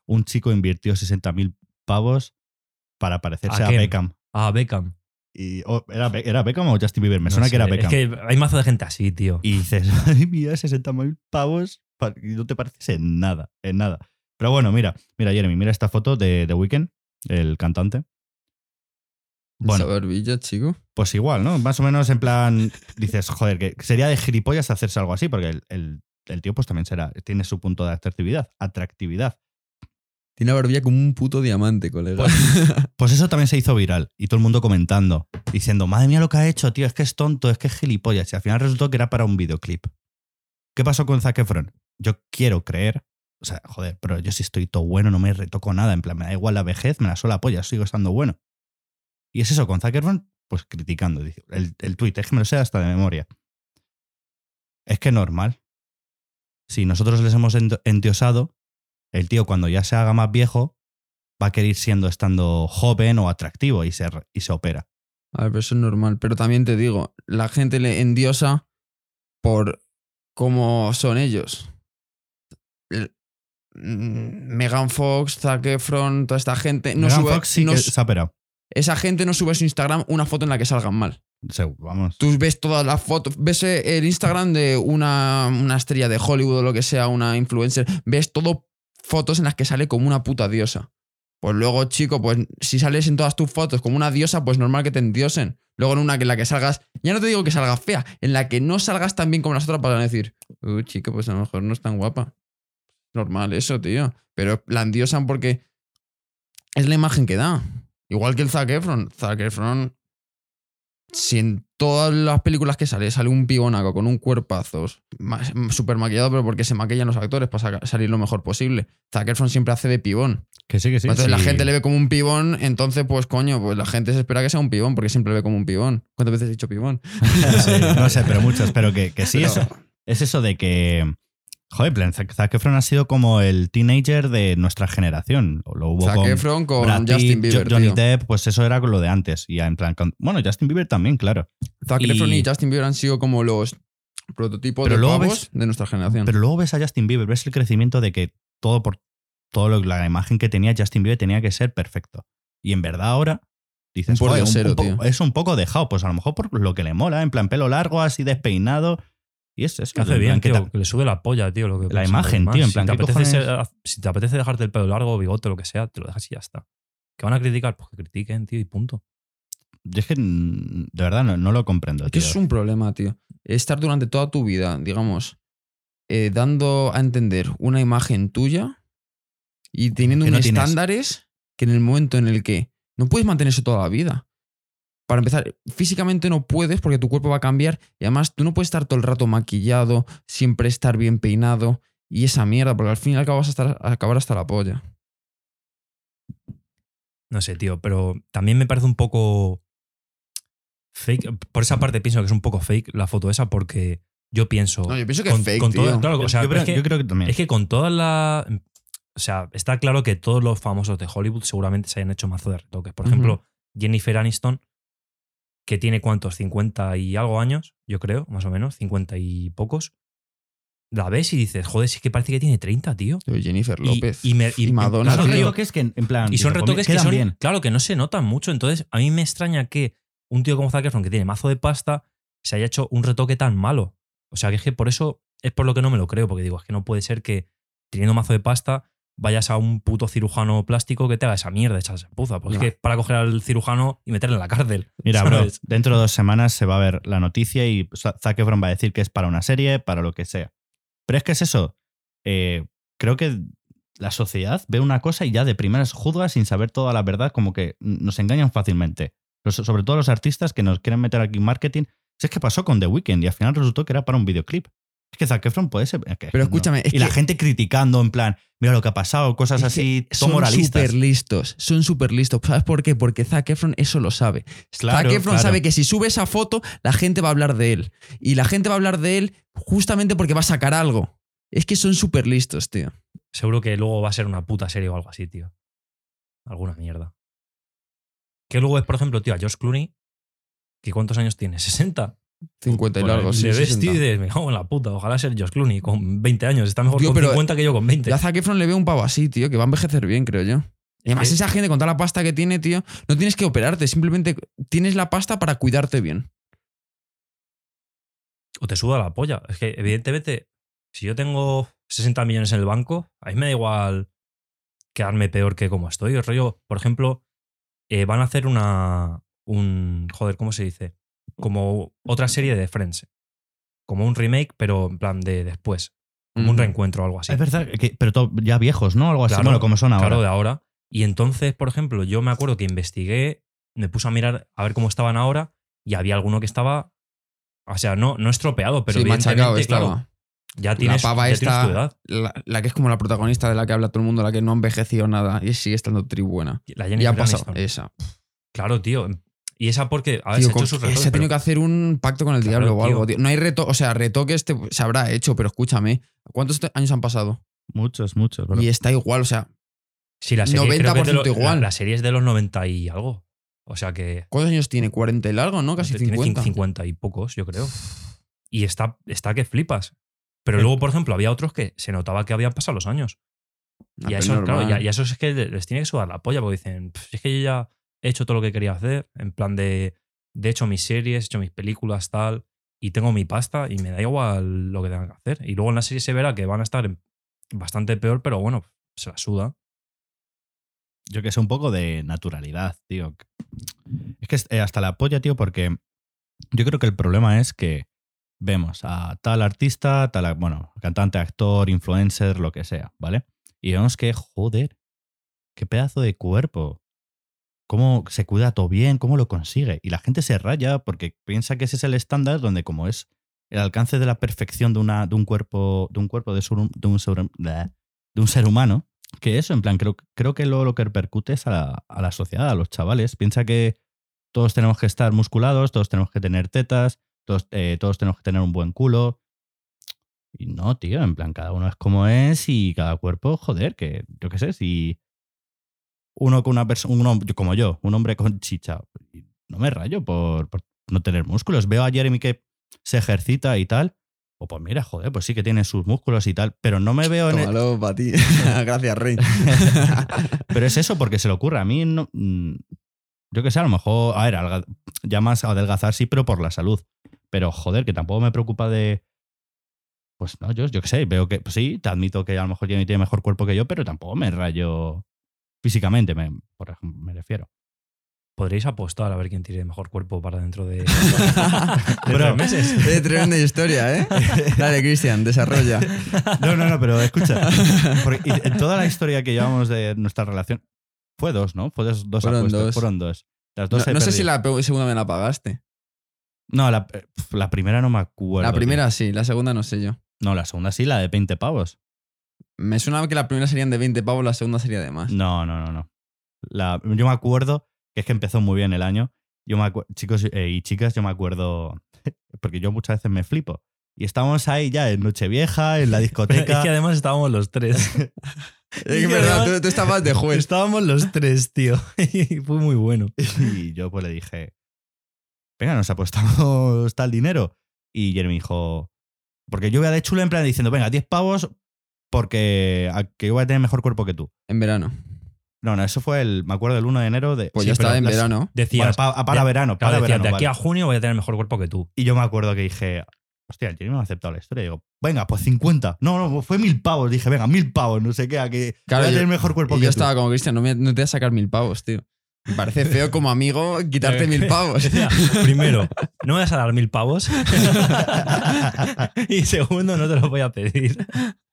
un chico invirtió 60.000 pavos para parecerse
¿A
a? Beckham.
Ah, Beckham.
Y, o- ¿era, ¿Era Beckham o Justin Bieber? Me
No
suena
sé,
que era Beckham.
Es que hay mazo de gente así, tío.
Y dices, ay, mira, 60.000 pavos pa- y no te pareces en nada, en nada. Pero bueno, mira, mira, Jeremy, mira esta foto de The Weeknd, el cantante. Bueno,
barbilla, chico.
pues igual, ¿no? Más o menos en plan, dices, joder, que sería de gilipollas hacerse algo así, porque el, el- el tío pues también será, tiene su punto de atractividad, atractividad.
Tiene la barbilla como un puto diamante, colega.
Pues eso también se hizo viral y todo el mundo comentando, diciendo, madre mía lo que ha hecho, tío, es que es tonto, es que es gilipollas. Y al final resultó que era para un videoclip. ¿Qué pasó con Zac? Yo quiero creer, o sea, joder, pero yo sí estoy todo bueno, no me retoco nada, en plan, me da igual la vejez, me la sola polla, sigo estando bueno. Y es eso, con Zac pues criticando. El, el tweet, es que me lo sé hasta de memoria. Es que normal. Si nosotros les hemos endiosado, el tío cuando ya se haga más viejo va a querer siendo estando joven o atractivo y se, y se opera.
A ver, pero eso es normal. Pero también te digo, la gente le endiosa por cómo son ellos. El- mm, Megan Fox, Zac Efron, toda esta gente. No
Megan
sube,
Fox sí
no
que
s-
se ha operado.
esa gente no sube a su Instagram una foto en la que salgan mal.
Vamos.
Tú ves todas las fotos, ves eh, el Instagram de una, una estrella de Hollywood o lo que sea, una influencer, ves todo fotos en las que sale como una puta diosa. Pues luego, chico, pues si sales en todas tus fotos como una diosa, pues normal que te endiosen. Luego en una en la que salgas, ya no te digo que salgas fea, en la que no salgas tan bien como las otras para decir, uh, chico, pues a lo mejor no es tan guapa. Normal eso, tío. Pero la endiosan porque es la imagen que da. Igual que el Zac Efron. Zac Efron si en todas las películas que sale sale un pibonaco con un cuerpazo súper maquillado, pero porque se maquillan los actores para salir lo mejor posible. Zac Efron siempre hace de pibón.
Que sí, que sí.
entonces la
sí.
gente le ve como un pibón, entonces pues coño, pues la gente se espera que sea un pibón porque siempre le ve como un pibón. ¿Cuántas veces he dicho pibón?
no, sé, no sé, pero muchas. Pero que, que sí,
Pero-
eso, es eso de que. Joder, Zac Efron ha sido como el teenager de nuestra generación. Lo hubo
Zac
con
Efron con
Brad Pitt,
Justin Bieber.
Jo- Johnny
tío.
Depp, pues eso era con lo de antes. Y en plan, bueno, Justin Bieber también, claro.
Zac
y-
Efron y Justin Bieber han sido como los prototipos
Pero
de
luego ves-
de nuestra generación.
Pero luego ves a Justin Bieber, ves el crecimiento de que todo por todo lo, la imagen que tenía Justin Bieber tenía que ser perfecto. Y en verdad ahora dices,
Un
"Joder, un-
pordiosero,
un poco-
tío.
es un poco dejado, pues a lo mejor por lo que le mola, en plan pelo largo, así despeinado. Y es, es
Que hace
en
bien,
que
tío,
ta-
que le sube la polla, tío. Lo que
La imagen, tío, en plan,
si te,
¿qué
apetece
cojones?
ser- si te apetece dejarte el pelo largo, bigote, lo que sea, te lo dejas y ya está. ¿Que van a criticar? Pues que critiquen, tío, y punto.
Yo es que de verdad no, no lo comprendo.
Es que
tío.
es un problema, tío. Estar durante toda tu vida, digamos, eh, dando a entender una imagen tuya y teniendo
Que
unos
tienes.
estándares que en el momento en el que no puedes mantener eso toda la vida. Para empezar, físicamente no puedes porque tu cuerpo va a cambiar y además tú no puedes estar todo el rato maquillado, siempre estar bien peinado y esa mierda, porque al fin y al cabo vas a, estar, a acabar hasta la polla.
No sé, tío, pero también me parece un poco fake. Por esa parte pienso que es un poco fake la foto esa porque yo pienso...
No, yo pienso que
con-
es fake,
con
tío.
todo- claro, o sea,
yo, creo,
es que-
yo creo que también.
Es que con todas las. O sea, está claro que todos los famosos de Hollywood seguramente se hayan hecho mazo de retoques. Por ejemplo, Jennifer Aniston, que tiene cuántos, 50 y algo años, yo creo, más o menos, 50 y pocos. La ves y dices, joder, sí que parece que tiene 30, tío.
Jennifer López.
y me- y-
Madonna,
claro,
son retoques que, en plan.
Y son retoques que
quedan
son,
bien.
claro, que no se notan mucho. Entonces, a mí me extraña que un tío como Zac Efron, que tiene mazo de pasta, se haya hecho un retoque tan malo. O sea, que es que por eso es por lo que no me lo creo, porque digo, es que no puede ser que teniendo mazo de pasta vayas a un puto cirujano plástico que te haga esa mierda, esa puza. Pues es que para coger al cirujano y meterle en la cárcel.
Mira, bro, dentro de dos semanas se va a ver la noticia y Zac Efron va a decir que es para una serie, para lo que sea. Pero es que es eso. Eh, creo que la sociedad ve una cosa y ya de primeras juzga sin saber toda la verdad, como que nos engañan fácilmente. Sobre todo los artistas que nos quieren meter aquí en marketing. Si es que pasó con The Weeknd y al final resultó que era para un videoclip. Es que Zac Efron puede ser. es que
Pero
no.
escúchame, es
y la gente criticando en plan, mira lo que ha pasado, cosas así,
son
moralistas.
súper listos. Son súper listos. ¿Sabes por qué? Porque Zac Efron eso lo sabe.
Claro,
Zac Efron
claro.
sabe que si sube esa foto, la gente va a hablar de él. Y la gente va a hablar de él justamente porque va a sacar algo. Es que son súper listos, tío.
Seguro que luego va a ser una puta serie o algo así, tío. Alguna mierda. Que luego es, por ejemplo, tío, a George Clooney, que ¿cuántos años tiene? ¿60?
50 y
ahí.
largos. sí,
Le ves,
60.
tío, y dices, me cago en la puta. Ojalá ser George Clooney con 20 años. Está mejor
Tío,
con
pero-
50 que yo con 20.
Yo a Zac Efron le veo un pavo así, tío, que va a envejecer bien, creo yo. Y además, esa gente con toda la pasta que tiene, tío, no tienes que operarte, simplemente tienes la pasta para cuidarte bien.
O te suda la polla. Es que, evidentemente, si yo tengo 60 millones en el banco, a mí me da igual quedarme peor que como estoy. El rollo, por ejemplo, eh, van a hacer una. Un. Joder, ¿cómo se dice? Como otra serie de Friends. Como un remake, pero en plan de después. Como un
Mm.
reencuentro o algo así.
Es verdad, que- pero todo- ya viejos, ¿no? Algo así.
Claro,
bueno, como son ahora.
Claro, de ahora. Y entonces, por ejemplo, yo me acuerdo que investigué, me puse a mirar a ver cómo estaban ahora y había alguno que estaba. O sea, no, no estropeado, pero
sí, machacado
claro,
estaba.
ya tienes,
la pava
ya tienes tu edad.
la, la que es como la protagonista de la que habla todo el mundo, la que no ha envejecido nada y sigue estando tri buena.
La Jennifer
ha pasado esa.
Claro, tío. Y esa porque. A ver,
Tío,
se ha
con-
hecho sus retoques,
ha tenido que hacer un pacto con el
Claro,
diablo o algo.
tío.
No hay reto, o sea, retoques te- se habrá hecho, pero escúchame. ¿Cuántos años han pasado?
Muchos, muchos. bro.
Y está igual, o sea,
Sí, la serie creo que es de
90%
lo-
igual.
La, la serie es de los 90 y algo. O sea que.
¿cuántos años tiene? 40 y largo, ¿no? Casi
tiene
50.
50 y pocos, yo creo. Y está, está que flipas. Pero
Eh.
luego, por ejemplo, había otros que se notaba que habían pasado los años.
Ah,
Y a eso, claro,
normal.
y a- y a esos es que les tiene que sudar la polla porque dicen, "Pff, es que yo ya he hecho todo lo que quería hacer, en plan de, de hecho mis series, he hecho mis películas, tal, y tengo mi pasta y me da igual lo que tengan que hacer. Y luego en la serie se verá que van a estar bastante peor, pero bueno, se la suda.
Yo que sé, un poco de naturalidad, tío. Es que eh, hasta la polla, tío, porque yo creo que el problema es que vemos a tal artista, tal, bueno, cantante, actor, influencer, lo que sea, ¿vale? Y vemos que, joder, qué pedazo de cuerpo. Cómo se cuida todo bien, cómo lo consigue. Y la gente se raya porque piensa que ese es el estándar donde como es el alcance de la perfección de, una, de un cuerpo, de un cuerpo de, un, de un ser humano, que eso, en plan, creo, creo que luego lo que repercute es a la, a la sociedad, a los chavales. Piensa que todos tenemos que estar musculados, todos tenemos que tener tetas, todos, eh, todos tenemos que tener un buen culo. Y no, tío, en plan, cada uno es como es y cada cuerpo, joder, que yo qué sé, si uno con una persona, un hombre como yo, un hombre con chicha, no me rayo por, por no tener músculos. Veo a Jeremy que se ejercita y tal. O pues mira, joder, pues sí que tiene sus músculos y tal, pero no me veo en el-
para ti. Gracias, Rey.
pero es eso, porque se le ocurre. A mí, no, mm, yo qué sé, a lo mejor, a ver, alga- ya más adelgazar sí, pero por la salud. Pero joder, que tampoco me preocupa de. Pues no, yo, yo qué sé, veo que pues sí, te admito que a lo mejor Jenny tiene mejor cuerpo que yo, pero tampoco me rayo físicamente, me, por ejemplo, me refiero.
Podréis apostar a ver quién tiene mejor cuerpo para dentro de, de tres meses.
Eh, tremenda historia, ¿eh? Dale, Cristian, desarrolla.
No, no, no, pero escucha. en toda la historia que llevamos de nuestra relación, fue dos, ¿no? Fue dos, dos
Fueron
apuestas,
dos.
Fueron dos. Las
No,
dos he
no sé si la segunda me la pagaste.
No, la, la primera no me acuerdo.
La
tío.
primera sí, la segunda no sé yo.
No, la segunda sí, la de 20 pavos.
Me suena que la primera serían de 20 pavos, la segunda sería de más.
No, no, no, no. La, yo me acuerdo que es que empezó muy bien el año. Yo me acu- chicos eh, y chicas, yo me acuerdo, porque yo muchas veces me flipo. Y estábamos ahí ya en Nochevieja, en la
Pero
discoteca.
es que además estábamos los tres.
Es verdad, tú, tú estabas de juez.
Estábamos los tres, tío. Y fue muy bueno.
Y yo pues le dije, venga, nos apostamos tal dinero. Y Jeremy dijo, porque yo voy a de chulo en plan diciendo, venga, 10 pavos porque que yo voy a tener mejor cuerpo que tú.
En verano.
No, no, eso fue el, me acuerdo, el 1 de enero de...
Pues
sí, pero
estaba en
las-
verano.
Decías,
para
de-
verano,
claro,
para
decías,
verano.
de aquí
vale.
a junio voy a tener mejor cuerpo que tú.
Y yo me acuerdo que dije, hostia, el Jeremy me ha aceptado la historia. Y digo, venga, pues 50. No, no, fue mil pavos. Dije, venga, mil pavos, no sé qué,
Claro,
voy a
yo-
tener mejor cuerpo
Y
que
yo
tú.
estaba como, Cristian, no, me- no te voy a sacar mil pavos, tío. Me parece feo como amigo quitarte mil pavos.
Decía, primero, no me vas a dar mil pavos. y segundo, no te lo voy a pedir.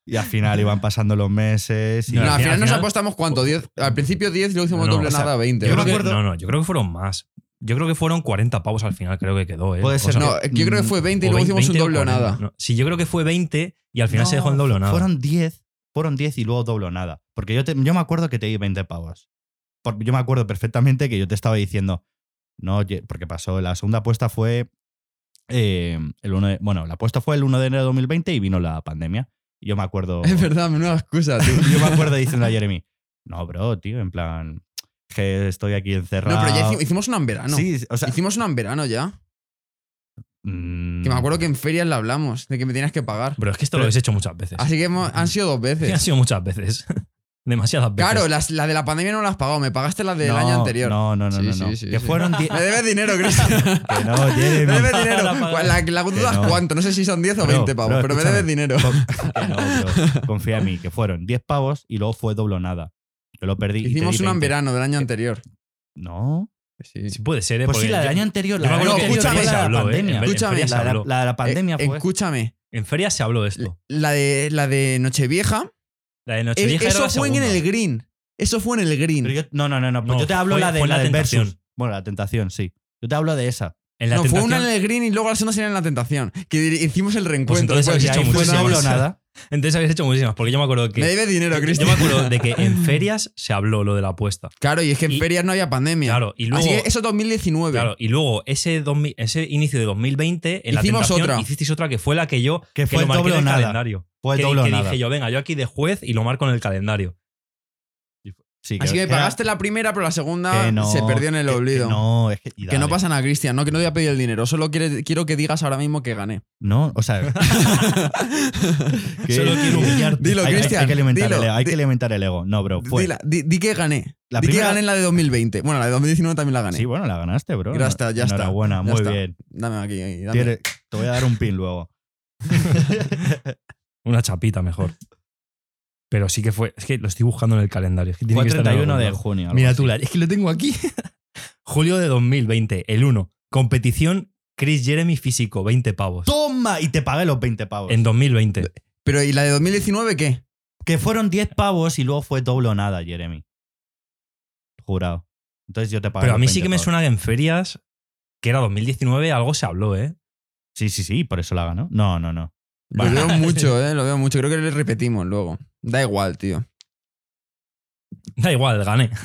Y al final iban pasando los meses. Y
No,
al
al
final-
final nos
al final-
apostamos cuánto, 10. Al principio 10 y luego hicimos
No,
doble
o sea,
nada 20.
Yo creo que, no, no, yo creo que fueron más. Yo creo que fueron 40 pavos al final, creo que quedó. ¿eh?
Puede
O
ser,
sea,
no, yo creo que fue 20 y luego hicimos un
20
doble o
40,
nada.
no. Sí, yo creo que fue 20 y al final se dejó en doble o nada.
Fueron 10, fueron 10 y luego doble o nada. Porque yo, te- yo me acuerdo que te di 20 pavos. Por- yo me acuerdo perfectamente que yo te estaba diciendo, no, porque pasó, la segunda apuesta fue eh, el 1 de- bueno, la apuesta fue el 1 de enero de 2020 y vino la pandemia. Yo me acuerdo,
Es verdad, menuda excusa, tío.
yo me acuerdo diciendo a Jeremy, no, bro, tío, en plan, que estoy aquí encerrado.
No, pero ya hici- hicimos una en verano.
Sí, o sea,
Hicimos una en verano ya.
mm,
Que me acuerdo que en ferias la hablamos, de que me tenías que pagar.
Pero es que esto lo habéis hecho muchas veces.
Así que hemos- han sido dos
Es que han
veces.
sido muchas veces. Demasiadas veces.
Claro, las- la de la pandemia no la has pagado, me pagaste la del
no,
año anterior.
No, no, no,
Sí,
no. no.
sí,
que
sí.
fueron 10.
Me debes dinero, Cristian.
que no, Jeremy.
Me debes dinero.
La pagas.
La, duda es
no.
cuánto, no sé si son 10 o
Bro,
20 pavos, pero me debes dinero.
Con- que no, bro. Confía en mí, que fueron 10 pavos y luego fue doble o nada. Yo lo perdí.
Hicimos una en
20.
verano del año anterior.
No.
Sí.
Sí puede ser, ¿eh?
Pues sí, la del año anterior. La
en
anterior
escúchame,
la
¿eh?
pandemia.
Escúchame,
La, de la- de pandemia
Eh,
fue.
Escúchame,
En feria se habló de esto.
la de, la de Nochevieja,
La de Nochevieja era
eso
la
fue en el green. Eso fue en el green.
Pero yo- no, no, no, no. pues
No,
yo te hablo
fue-
la de
fue
la
la
del
tentación.
versus. Bueno, la tentación, sí. Yo te hablo de esa.
En la
no, fue una en el green y luego la segunda sería en la tentación. Que hicimos el reencuentro.
entonces
después.
habéis hecho muchísimas.
doble o nada.
Entonces habéis hecho muchísimas, porque yo me acuerdo que.
Me debes dinero,
yo
Cristian.
me acuerdo de que en ferias se habló lo de la apuesta.
Claro, y es que en
Y-
ferias no había pandemia.
Claro, y luego.
Así que eso es 2019.
Claro, y luego ese, 2000 ese inicio de 2020, en
Hicimos
la tentación,
otra.
hicisteis otra que fue la que yo
Que
que
fue
lo marqué
doble
en
o
el
nada.
calendario.
Fue
que
doble o
que
nada.
dije yo, venga, yo aquí de juez y lo marco en el calendario.
Sí,
Así que me
era-
pagaste la primera, pero la segunda
no,
se perdió en el
que- que
olvido.
no, es que. y
Que no
dale.
pasa nada, Cristian. No, que no te voy a pedir el dinero. Solo quiere- quiero que digas ahora mismo que gané.
No, o sea.
Solo quiero humillarte.
Dilo,
hay, hay-
Cristian.
hay que alimentar
dilo.
el ego. Hay que
Di-
alimentar el ego. No, bro.
Dila- di, di que gané.
La
di
primera-
que gané en la de 2020. Bueno, la de 2019 también la gané.
Sí, bueno, la ganaste, bro.
Ya está, ya está.
Enhorabuena,
Ya
muy
está.
bien.
Dame aquí. ahí, dame.
Tienes- te voy a dar un pin luego.
Una chapita mejor. Pero sí que fue. Es que lo estoy buscando en el calendario. Es que tiene
Fue
que estar en
31 de junio.
Mira
así.
tú, la- es que lo tengo aquí. Julio de 2020, el 1. Competición Chris Jeremy físico, 20 pavos.
¡Toma! Y te pagué los 20 pavos.
En 2020.
Pero ¿y la de 2019 qué?
Que fueron 10 pavos y luego fue doble o nada, Jeremy. Jurado. Entonces yo te pagué
Pero a mí sí
20
que me
pavos.
suena que en ferias, que era 2019, algo se habló, ¿eh?
Sí, sí, sí, por eso la ganó. No, no, no.
Lo veo mucho, ¿eh? Lo veo mucho. Creo que le repetimos luego. Da igual, tío.
Da igual, gané.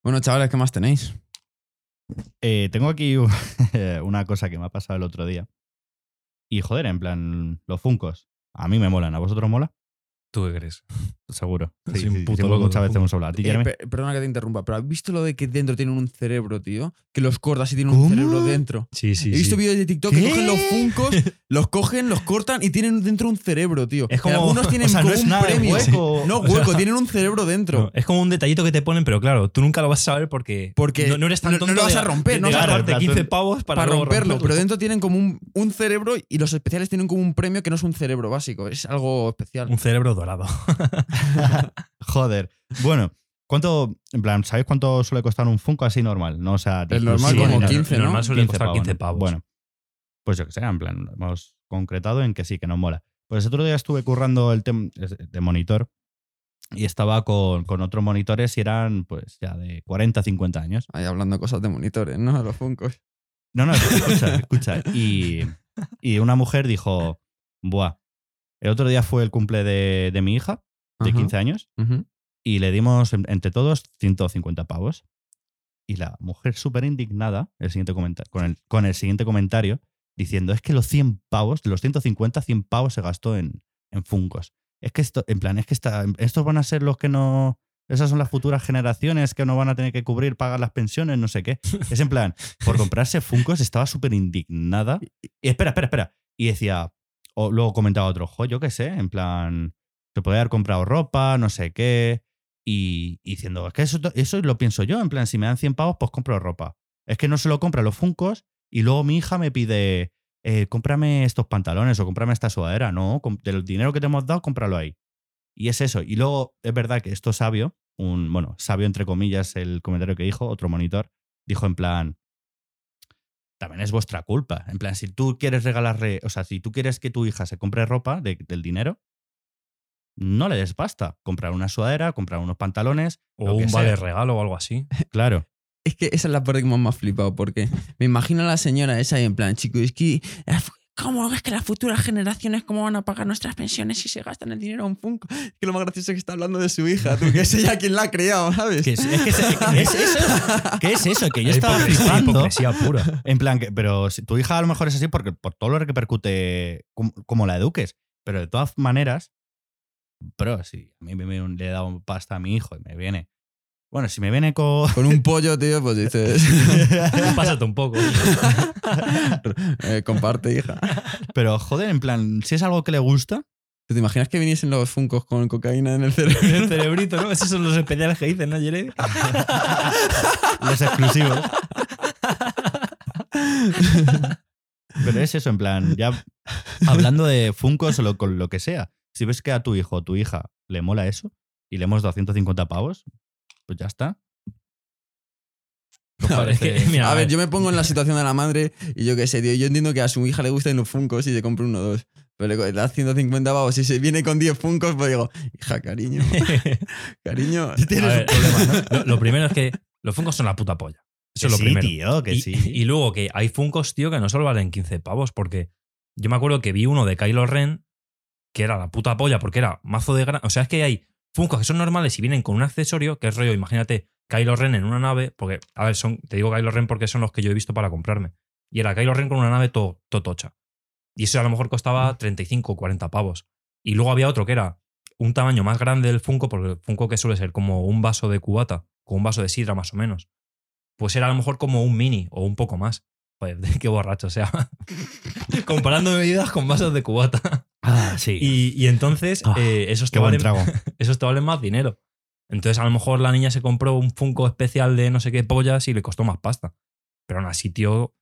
Bueno, chavales, ¿qué más tenéis?
Eh, tengo aquí una cosa que me ha pasado el otro día. Y joder, en plan, los funcos. A mí me molan. ¿A vosotros mola?
¿Tú qué crees?
Seguro. Sí,
un
sí,
puto
sí,
loco
muchas veces hemos hablado. ¿A ti,
Eh, per- perdona que te interrumpa, pero ¿has visto lo de que dentro tienen un cerebro, tío? Que los cortas y tienen
¿Cómo?
un cerebro dentro.
Sí, sí,
He visto vídeos de TikTok
¿Qué?
que cogen los funcos, los cogen, los cortan y tienen dentro un cerebro, tío.
Es como-
Que algunos tienen
o sea,
como
no es
un
nada de
premio.
hueco.
No hueco, tienen un cerebro dentro.
No, es como un detallito que te ponen, pero claro, tú nunca lo vas a saber porque,
Porque
no, no eres tan
no- no
tonto
lo vas a romper,
de,
no
de
vas a
romper.
15 pavos para,
para
luego
romperlo,
romperlo.
pero dentro tienen como un, un cerebro y los especiales tienen como un premio que no es un cerebro básico, es algo especial.
Un cerebro dorado.
Joder. Bueno, ¿cuánto, en plan, ¿sabéis cuánto suele costar un Funko así normal? No, o sea,
El normal como
ni nada.
15,
el
¿no?
normal suele costar 15 pavos.
Bueno, pues yo que sé, en plan, hemos concretado en que sí, que nos mola. Pues el otro día estuve currando el tem de monitor y estaba con, con otros monitores y eran pues ya de 40, 50 años.
Ahí hablando cosas de monitores, ¿no? Los funcos.
No, no, escucha, escucha. Y, y una mujer dijo, buah, el otro día fue el cumple de, de mi hija, de
Ajá.
15 años, y le dimos en- entre todos 150 pavos. Y la mujer súper indignada el siguiente con, el, con el siguiente comentario diciendo, es que los 100 pavos, los 150, 100 pavos se gastó en, en Funcos. Es que esto, en plan, es que esta- estos van a ser los que no... Esas son las futuras generaciones que no van a tener que cubrir, pagar las pensiones, no sé qué. Es en plan, por comprarse Funcos estaba súper indignada. Y espera, espera, espera. Y decía, o luego comentaba otro, jo, yo qué sé, en plan, se podría haber comprado ropa, no sé qué. Y, diciendo, es que eso, eso lo pienso yo, en plan, si me dan 100 pavos, pues compro ropa. Es que no se lo compra los Funcos y luego mi hija me pide, eh, cómprame estos pantalones o cómprame esta sudadera. No, del dinero que te hemos dado, cómpralo ahí. Y es eso. Y luego es verdad que esto sabio, un, bueno, sabio entre comillas el comentario que dijo, otro monitor, dijo en plan, también es vuestra culpa. En plan, si tú quieres regalarle, o sea, si tú quieres que tu hija se compre ropa de- del dinero, no le des pasta. Comprar una sudadera, comprar unos pantalones.
O
lo que
un vale regalo o algo así.
Claro.
Es que esa es la parte que más me ha flipado, porque me imagino a la señora esa y en plan, chico, es que. ¿Cómo es que las futuras generaciones cómo van a pagar nuestras pensiones si se gastan el dinero en Funko? Es que lo más gracioso es que está hablando de su hija, tú, que es ella quien la ha criado, ¿sabes?
Que es, es que es, es eso. ¿Qué es eso? Que yo
Es
estaba
hipocresía,
flipando.
hipocresía pura.
En plan, que, pero si tu hija a lo mejor es así porque por todo lo que repercute como, como la eduques. Pero de todas maneras, bro, si a mí me, me- le he dado pasta a mi hijo y me viene. Bueno, si me viene con.
Con un pollo, tío, pues dices.
Pásate un poco.
eh, comparte, hija.
Pero joder, en plan, si es algo que le gusta,
¿Te imaginas que viniesen los Funkos con cocaína en el cerebro?
El cerebrito, ¿no? Esos son los especiales que dicen, ¿no, Jeremy?
los exclusivos. Pero es eso, en plan, ya hablando de Funkos o lo, con lo que sea. Si ves que a tu hijo o tu hija le mola eso y le hemos dado 150 pavos, pues ya está.
Pues mira,
a ver, yo me pongo en la situación de la madre y yo qué sé, tío. Yo entiendo que a su hija le gusten los Funkos y se compra uno o dos. Pero le das 150 pavos y se viene con 10 Funkos, pues digo, hija, cariño, cariño.
A ver, lo, lo primero es que los Funkos son la puta polla. Eso es lo
sí,
primero.
tío, que
y,
sí.
y luego que hay Funkos, tío, que no solo valen 15 pavos, porque yo me acuerdo que vi uno de Kylo Ren que era la puta polla porque era mazo de gran. O sea, es que hay Funkos que son normales y vienen con un accesorio que es rollo, imagínate, Kylo Ren en una nave, porque, a ver, son, te digo Kylo Ren porque son los que yo he visto para comprarme. Y era Kylo Ren con una nave to. Y eso a lo mejor costaba 35 o 40 pavos. Y luego había otro que era un tamaño más grande del Funko, porque el Funko que suele ser como un vaso de cubata, con un vaso de sidra más o menos. Pues era a lo mejor como un mini o un poco más. Joder, qué borracho, o sea. comparando bebidas con vasos de cubata.
Ah, sí.
Y, y entonces
Ah,
eh, esos, te valen,
trago.
esos te valen más dinero. Entonces a lo mejor la niña se compró un Funko especial de no sé qué pollas y le costó más pasta. Pero aún así, tío,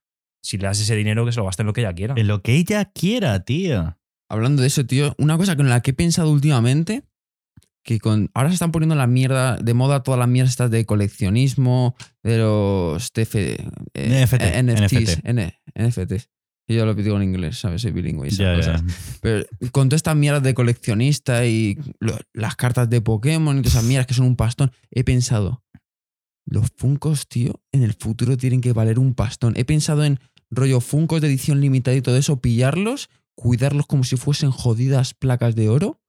si le das ese dinero que se lo gaste en lo que ella quiera.
En lo que ella quiera, tío.
Hablando de eso, tío, una cosa con la que he pensado últimamente, que con ahora se están poniendo la mierda de moda todas las mierdas estas de coleccionismo, de los TF, eh,
NFT,
NFTs,
NFT.
N- NFTs. Y yo lo digo en inglés, ¿sabes? Soy bilingüe y esas cosas.
ya.
Pero con todas estas mierdas de coleccionista y lo- las cartas de Pokémon y todas esas mierdas que son un pastón, he pensado, los Funcos, tío, en el futuro tienen que valer un pastón. He pensado en rollo Funcos de edición limitada y todo eso, pillarlos, cuidarlos como si fuesen jodidas placas de oro,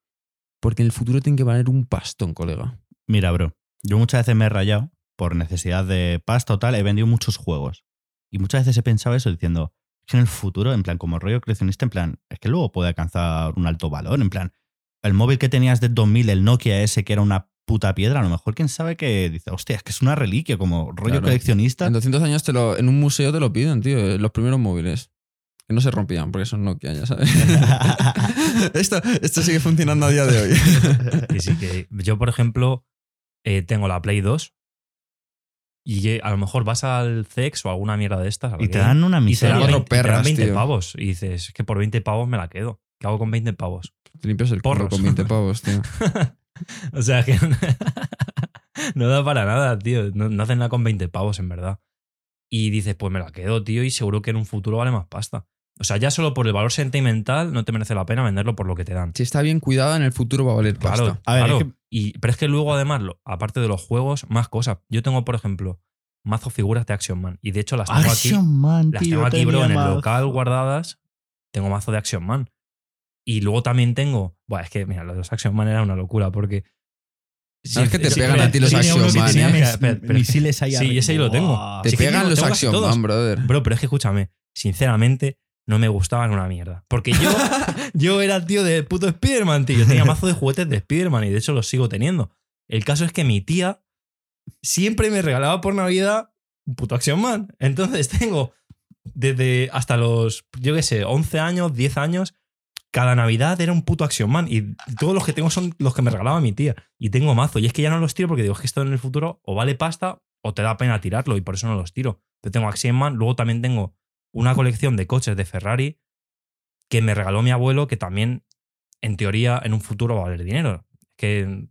porque en el futuro tienen que valer un pastón, colega.
Mira, bro, yo muchas veces me he rayado por necesidad de pasta o tal, he vendido muchos juegos. Y muchas veces he pensado eso diciendo, que en el futuro, en plan, como rollo coleccionista, en plan, es que luego puede alcanzar un alto valor. En plan, el móvil que tenías de 2000, el Nokia ese, que era una puta piedra, a lo mejor quién sabe que dice, hostia, es que es una reliquia, como rollo
Claro.
coleccionista.
En 200 años te lo, en un museo te lo piden, tío, eh, los primeros móviles. Que no se rompían, porque son Nokia, ya sabes. esto, esto sigue funcionando a día de hoy.
Que sí, que yo, por ejemplo, eh, tengo la Play 2 y a lo mejor vas al CEX o alguna mierda de estas.
y te dan una
y te
miseria.
dan 20, te dan
perras,
20
tío.
pavos. Y dices, es que por 20 pavos me la quedo. ¿Qué hago con 20 pavos?
Te limpias el
Porros.
con 20 pavos, tío.
o sea que no da para nada, tío. No, no hacen nada con 20 pavos, en verdad. Y dices, pues me la quedo, tío, y seguro que en un futuro vale más pasta. O sea, ya solo por el valor sentimental no te merece la pena venderlo por lo que te dan.
Si está bien cuidada, en el futuro va a valer pasta.
Claro,
A ver,
claro.
es que-
Y, pero es que luego, además, lo- aparte de los juegos, más cosas. Yo tengo, por ejemplo, mazo figuras de Action Man. Y de hecho las tengo aquí.
Action Man,
Las
tío,
tengo aquí, bro, en el local guardadas. Tengo mazo de Action Man. Y luego también tengo. Buah, es que, mira, lo de los Action Man era una locura porque.
¿Sabes que te pegan
mira,
a ti los Action Man,
tenía-
eh?
mira, espera, espera.
Misiles ahí
Sí,
arriba.
ese ahí lo tengo.
Te
Sí, es
pegan los Action
todos.
Man, brother.
Bro, pero es que escúchame, sinceramente, no me gustaban una mierda. Porque yo, yo era tío de puto Spider-Man, tío. Yo tenía mazo de juguetes de Spider-Man y de hecho los sigo teniendo. El caso es que mi tía siempre me regalaba por Navidad un puto Action Man. Entonces tengo desde hasta los, yo qué sé, 11 años, 10 años, cada Navidad era un puto Action Man. Y todos los que tengo son los que me regalaba mi tía. Y tengo mazo. Y es que ya no los tiro porque digo, es que esto en el futuro o vale pasta o te da pena tirarlo y por eso no los tiro. Yo tengo Action Man, luego también tengo una colección de coches de Ferrari que me regaló mi abuelo, que también, en teoría, en un futuro va a valer dinero. Que estoy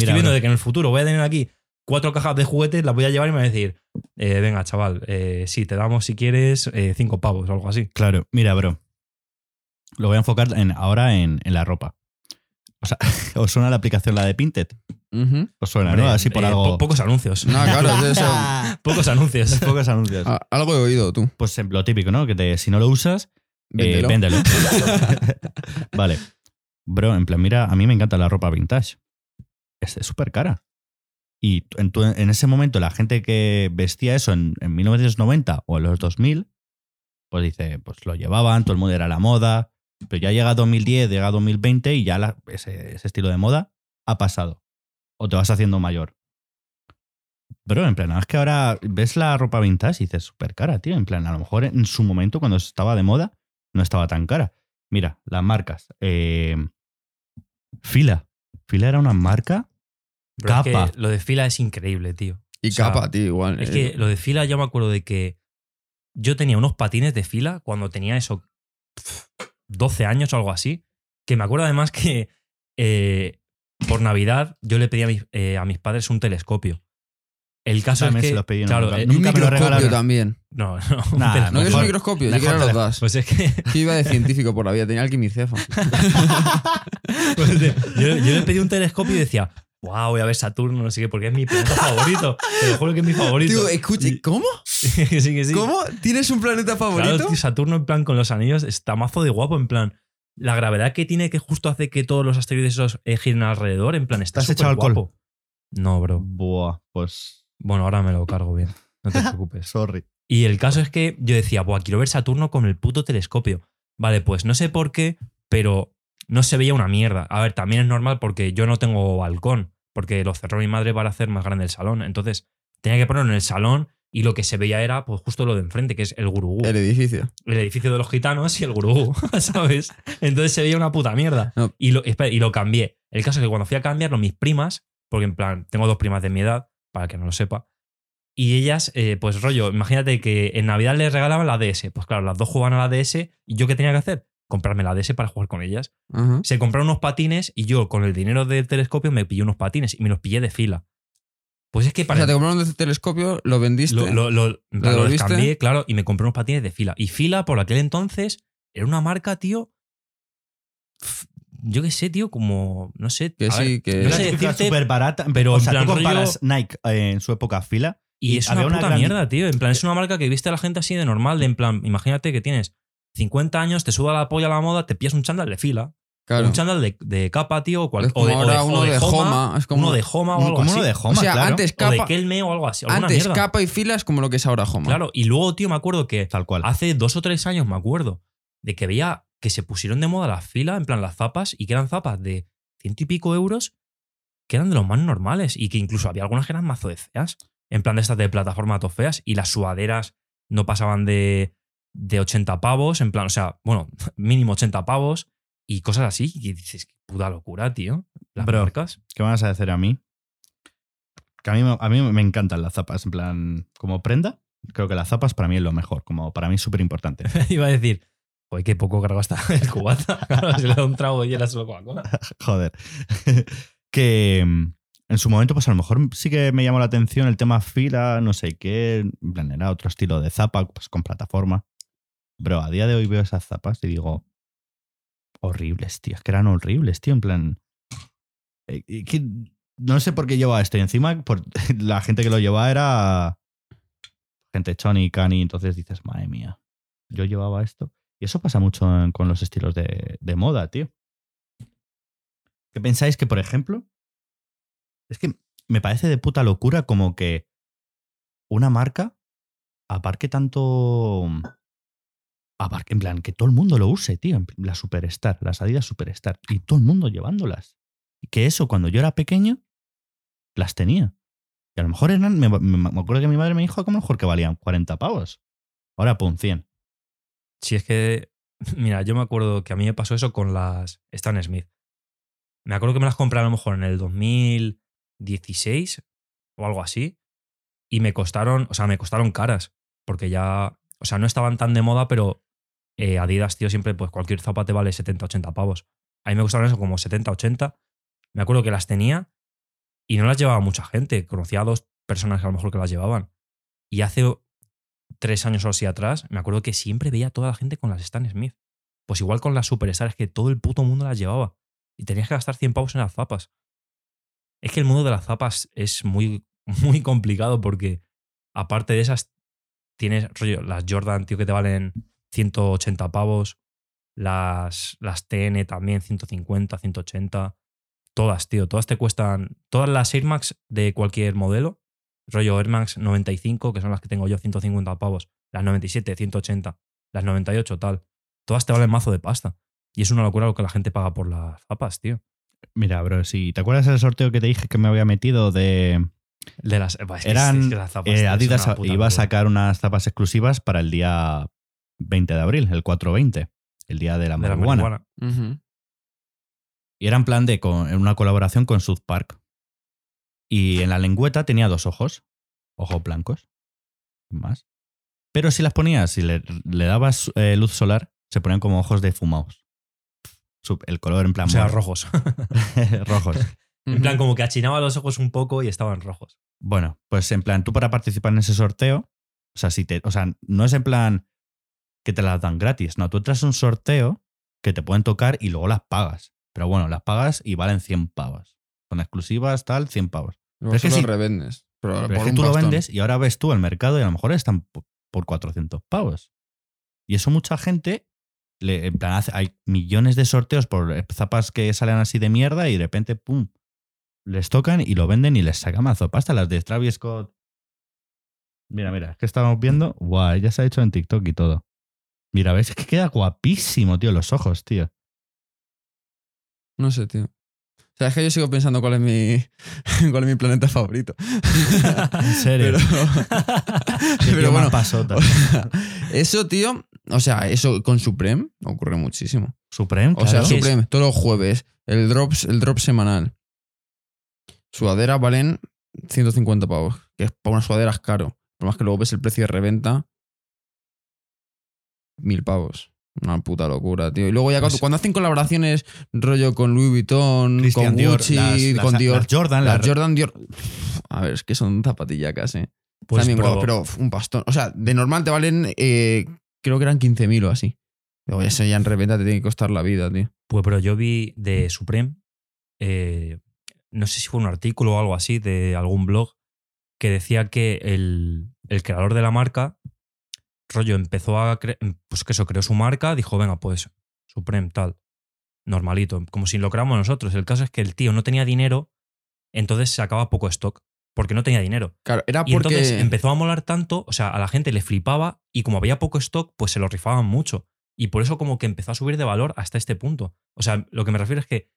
Mira,
viendo de que en el futuro voy a tener aquí cuatro cajas de juguetes, las voy a llevar y me va a decir, eh, venga, chaval, eh, sí, te damos si quieres eh, cinco pavos o algo así.
Claro, mira, bro. Lo voy a enfocar en, ahora en, en la ropa. O sea, ¿os suena la aplicación la de Pinted? ¿Os suena,
Hombre,
no? Así por
eh,
algo.
po- pocos anuncios.
No, claro, es eso.
pocos anuncios.
Pocos anuncios.
Algo he oído tú.
Pues lo típico, ¿no? Que te- si no lo usas, eh,
Véndelo.
véndelo. vale. Bro, en plan, mira, a mí me encanta la ropa vintage. Es súper cara. Y tú- en, tu- en ese momento, la gente que vestía eso en, en 1990 o en los 2000, pues dice, pues lo llevaban, todo el mundo era la moda. Pero ya llega 2010, llega 2020 y ya la- ese, ese estilo de moda ha pasado. O te vas haciendo mayor. Bro, en plan, es que ahora ves la ropa vintage y dices, súper cara, tío. En plan, a lo mejor en su momento, cuando estaba de moda, no estaba tan cara. Mira, las marcas. Eh, Fila. Fila era una marca.
Pero es que
Capa.
lo de fila es increíble, tío.
Y
O sea,
capa, tío, igual.
Es
eh.
que lo de fila yo me acuerdo de que yo tenía unos patines de fila cuando tenía eso, 12 años o algo así, que me acuerdo además que eh, por Navidad yo le pedí a mis, eh, a mis padres un telescopio. El caso
También
es que,
se los pedí, no,
claro,
nunca-
eh,
Y un
me
microscopio también.
no, no,
Nah,
¿No quieres un microscopio? Yo quiero los das.
Pues es que
Que iba de científico por la vida, tenía alquimicefa.
Pues, tío, yo, yo le pedí un telescopio y decía, wow, voy a ver Saturno, no sé qué, porque es mi planeta favorito. Te lo juro que es mi favorito.
Tío, escucha, ¿cómo?
sí, que sí.
¿Cómo? ¿Tienes un planeta favorito?
Claro, tío, Saturno en plan con los anillos está mazo de guapo, en plan. La gravedad que tiene que justo hace que todos los asteroides esos eh, giren alrededor, en plan, está
¿Te has echado
súper
alcohol?
guapo. No, bro.
Buah, pues.
Bueno, ahora me lo cargo bien. No te preocupes.
Sorry.
Y el caso es que yo decía, Buah, quiero ver Saturno con el puto telescopio. Vale, pues no sé por qué, pero no se veía una mierda. A ver, también es normal porque yo no tengo balcón, porque lo cerró mi madre para hacer más grande el salón. Entonces tenía que ponerlo en el salón y lo que se veía era pues justo lo de enfrente, que es el gurugú.
El edificio.
el edificio de los gitanos y el gurú, ¿sabes? Entonces se veía una puta mierda.
No.
Y, lo, espera, y lo cambié. El caso es que cuando fui a cambiarlo, mis primas, porque en plan, tengo dos primas de mi edad, para el que no lo sepa, y ellas, eh, pues rollo, imagínate que en Navidad les regalaban la DS. Pues claro, las dos jugaban a la DS y yo qué tenía que hacer? Comprarme la DS para jugar con ellas. Se compraron unos patines y yo con el dinero del telescopio me pillé unos patines y me los pillé de fila. Pues es que
O
para
sea, te compraron un telescopio, lo vendiste.
lo, lo, lo, descambié, claro, y me compré unos patines de fila. Y fila, por aquel entonces, era una marca, tío. Yo qué sé, tío, como. No sé.
que sí,
ver,
que.
no sé decirte,
súper barata.
pero
o
en
sea,
plan
tú
rollo-
comparas Nike eh, en su época fila.
Y
y
es una
una
puta
gran-
mierda, tío. En plan, es una marca que viste a la gente así de normal. De en plan, imagínate que tienes 50 años, te suda la polla a la moda, te pillas un chándal de fila.
Claro.
Un chándal de, de capa, tío. O, cual-
Es
o
como
de, o
ahora
de- o
uno
de
de
Homa.
Homa, es como-
uno de Homa o algo
Como
así.
uno de
o
Homa,
sea,
claro.
antes
o de
capa,
Kelme o algo así.
antes
mierda.
capa y fila es como lo que es ahora Homa.
Claro, y luego, tío, me acuerdo que
Tal cual.
hace dos o tres años, me acuerdo, de que veía que se pusieron de moda las filas, en plan las zapas, y que eran zapas de ciento y pico euros, que eran de los más normales, y que incluso había algunas que eran mazo de feas, en plan de estas de plataforma to feas, y las sudaderas no pasaban de, de 80 pavos, en plan, o sea, bueno, mínimo 80 pavos, y cosas así, y dices, qué puta locura, tío. Las
Bro.
marcas.
¿Qué me vas a decir a mí? Que a mí, me- a mí me encantan las zapas. En plan, como prenda, creo que las zapas para mí es lo mejor. Como para mí es súper importante.
Iba a decir, joder, qué poco cargo hasta el cubata. Claro, si le da un trago y era solo Coca-Cola.
Joder. que mm, en su momento, pues a lo mejor sí que me llamó la atención el tema fila, no sé qué. En plan, era otro estilo de zapa, pues con plataforma. Pero a día de hoy veo esas zapas y digo, horribles, tío. Es que eran horribles, tío. En plan. eh, no sé por qué llevaba esto. Y encima, por, la gente que lo llevaba era gente choni, cani. Entonces dices, madre mía, yo llevaba esto. Y eso pasa mucho con los estilos de, de moda, tío. ¿Qué pensáis que, por ejemplo? Es que me parece de puta locura como que una marca aparque tanto. En plan, que todo el mundo lo use, tío. La Superstar, las Adidas Superstar. Y todo el mundo llevándolas. Y que eso, cuando yo era pequeño, las tenía. Y a lo mejor eran. Me, me- me acuerdo que mi madre me dijo que a lo mejor que valían 40 pavos. Ahora, pum, 100.
Si es que, mira, yo me acuerdo que a mí me pasó eso con las Stan Smith. Me acuerdo que me las compré a lo mejor en el 2016 o algo así. Y me costaron, o sea, me costaron caras. Porque ya o sea, no estaban tan de moda, pero eh, Adidas, tío, siempre, pues cualquier zapate vale 70, 80 pavos. A mí me gustaban eso como 70, 80. Me acuerdo que las tenía y no las llevaba mucha gente. Conocía a dos personas que a lo mejor que las llevaban. Y hace tres años o así atrás, me acuerdo que siempre veía a toda la gente con las Stan Smith. Pues igual con las Superstars, que todo el puto mundo las llevaba. Y tenías que gastar 100 pavos en las zapas. Es que el mundo de las zapas es muy, muy complicado porque, aparte de esas, tienes, las Jordan, tío, que te valen 180 pavos. Las, las TN también, 150, 180. Todas, tío. Todas te cuestan. Todas las Air Max de cualquier modelo. Rollo Air Max 95, que son las que tengo yo, 150 pavos. Las 97, 180. Las 98, tal. Todas te valen mazo de pasta. Y es una locura lo que la gente paga por las zapas, tío.
Mira, bro, si te acuerdas del sorteo que te dije que me había metido de.
De las, es que-
Eran.
es que las zapas,
eh, Adidas iba a sacar unas zapas exclusivas para el día 20 de abril, el 420, el día de la
de la
marihuana. Y era en plan de con, en una colaboración con South Park. Y en la lengüeta tenía dos ojos, ojos blancos, más. Pero si las ponías, si le, le dabas eh, luz solar, se ponían como ojos de fumados. El color en plan
O sea, rojos.
rojos.
en plan, como que achinaba los ojos un poco y estaban rojos.
Bueno, pues en plan, tú para participar en ese sorteo, o sea, si te, o sea, no es en plan que te las dan gratis, no, tú entras a un sorteo que te pueden tocar y luego las pagas. Pero bueno, las pagas y valen 100 pavos. Son exclusivas, tal, 100 pavos.
Luego
es que sí.
revendes. Pero,
Pero
por
es que
un
tú lo vendes y ahora ves tú el mercado y a lo mejor están po- por 400 pavos. Y eso mucha gente, le, en plan, hace- hay millones de sorteos por zapas que salen así de mierda y de repente, ¡pum! Les tocan y lo venden y les saca mazo pasta. Las de Travis Scott. Mira, mira, es que estamos viendo. Guau, ya se ha hecho en TikTok y todo. Mira, ves, es que queda guapísimo, tío, los ojos, tío.
No sé, tío. O sea, es que yo sigo pensando cuál es mi, cuál es mi planeta favorito.
En serio.
Pero, bueno, eso, tío, o sea, eso con Supreme ocurre muchísimo.
Supreme,
O sea,
claro.
Sí, es-
Supreme, todos los jueves, el drops, el drop semanal. Sudaderas valen 150 pavos, que es para una sudadera es caro. Por más que luego ves el precio de reventa, mil pavos. Una puta locura, tío. Y luego ya
Pues-
cuando, hacen colaboraciones, rollo con Louis Vuitton,
Christian
con Gucci,
las- las-
con Dior,
las Jordan,
las Jordan Dior. A ver, es que son zapatillacas, eh.
Pues,
También
pero-
pero un pastón. O sea, de normal te valen, eh, creo que eran 15.000 o así. Luego eso ya en reventa te tiene que costar la vida, tío.
Pues, pero yo vi de Supreme, eh, no sé si fue un artículo o algo así de algún blog, que decía que el, el creador de la marca, rollo, empezó a. pues que eso, creó su marca, dijo, venga, pues Supreme, tal, normalito, como si lo creamos nosotros. El caso es que el tío no tenía dinero, entonces se acaba poco stock, porque no tenía dinero.
Claro, era
Y
porque.
entonces empezó a molar tanto, o sea, a la gente le flipaba y como había poco stock, pues se lo rifaban mucho. Y por eso como que empezó a subir de valor hasta este punto. O sea, lo que me refiero es que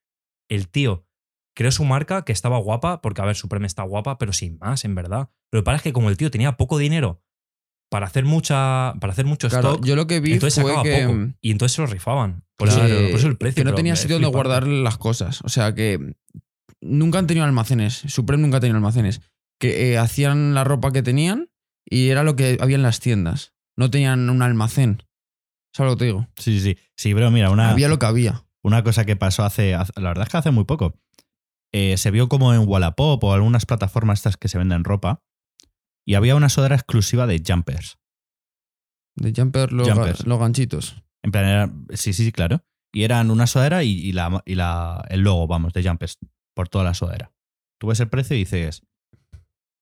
el tío creó su marca que estaba guapa, porque a ver, Supreme está guapa, pero sin más, en verdad. Lo que pasa es que como el tío tenía poco dinero para hacer mucha para hacer mucho
Claro,
stock,
yo lo que vi
entonces
fue
sacaba
que.
poco. Y entonces se lo rifaban. Por,
que-
eso, por eso el precio.
Que no tenía sitio donde guardar las cosas. O sea, que nunca han tenido almacenes. Supreme nunca ha tenido almacenes. Que eh, hacían la ropa que tenían y era lo que había en las tiendas. No tenían un almacén. ¿Sabes lo que te digo?
Sí, sí, sí. Sí, pero mira, una,
Había lo que había.
una cosa que pasó hace, hace- La verdad es que hace muy poco. Eh, se vio como en Wallapop o algunas plataformas estas que se venden ropa. Y había una sudadera exclusiva de jumpers.
De jumper, los,
Jumpers.
los ganchitos.
En plan, era- sí, sí, sí, claro. Y eran una sudadera y, y la, y la, el logo, vamos, de jumpers por toda la sudadera. Tú ves el precio y dices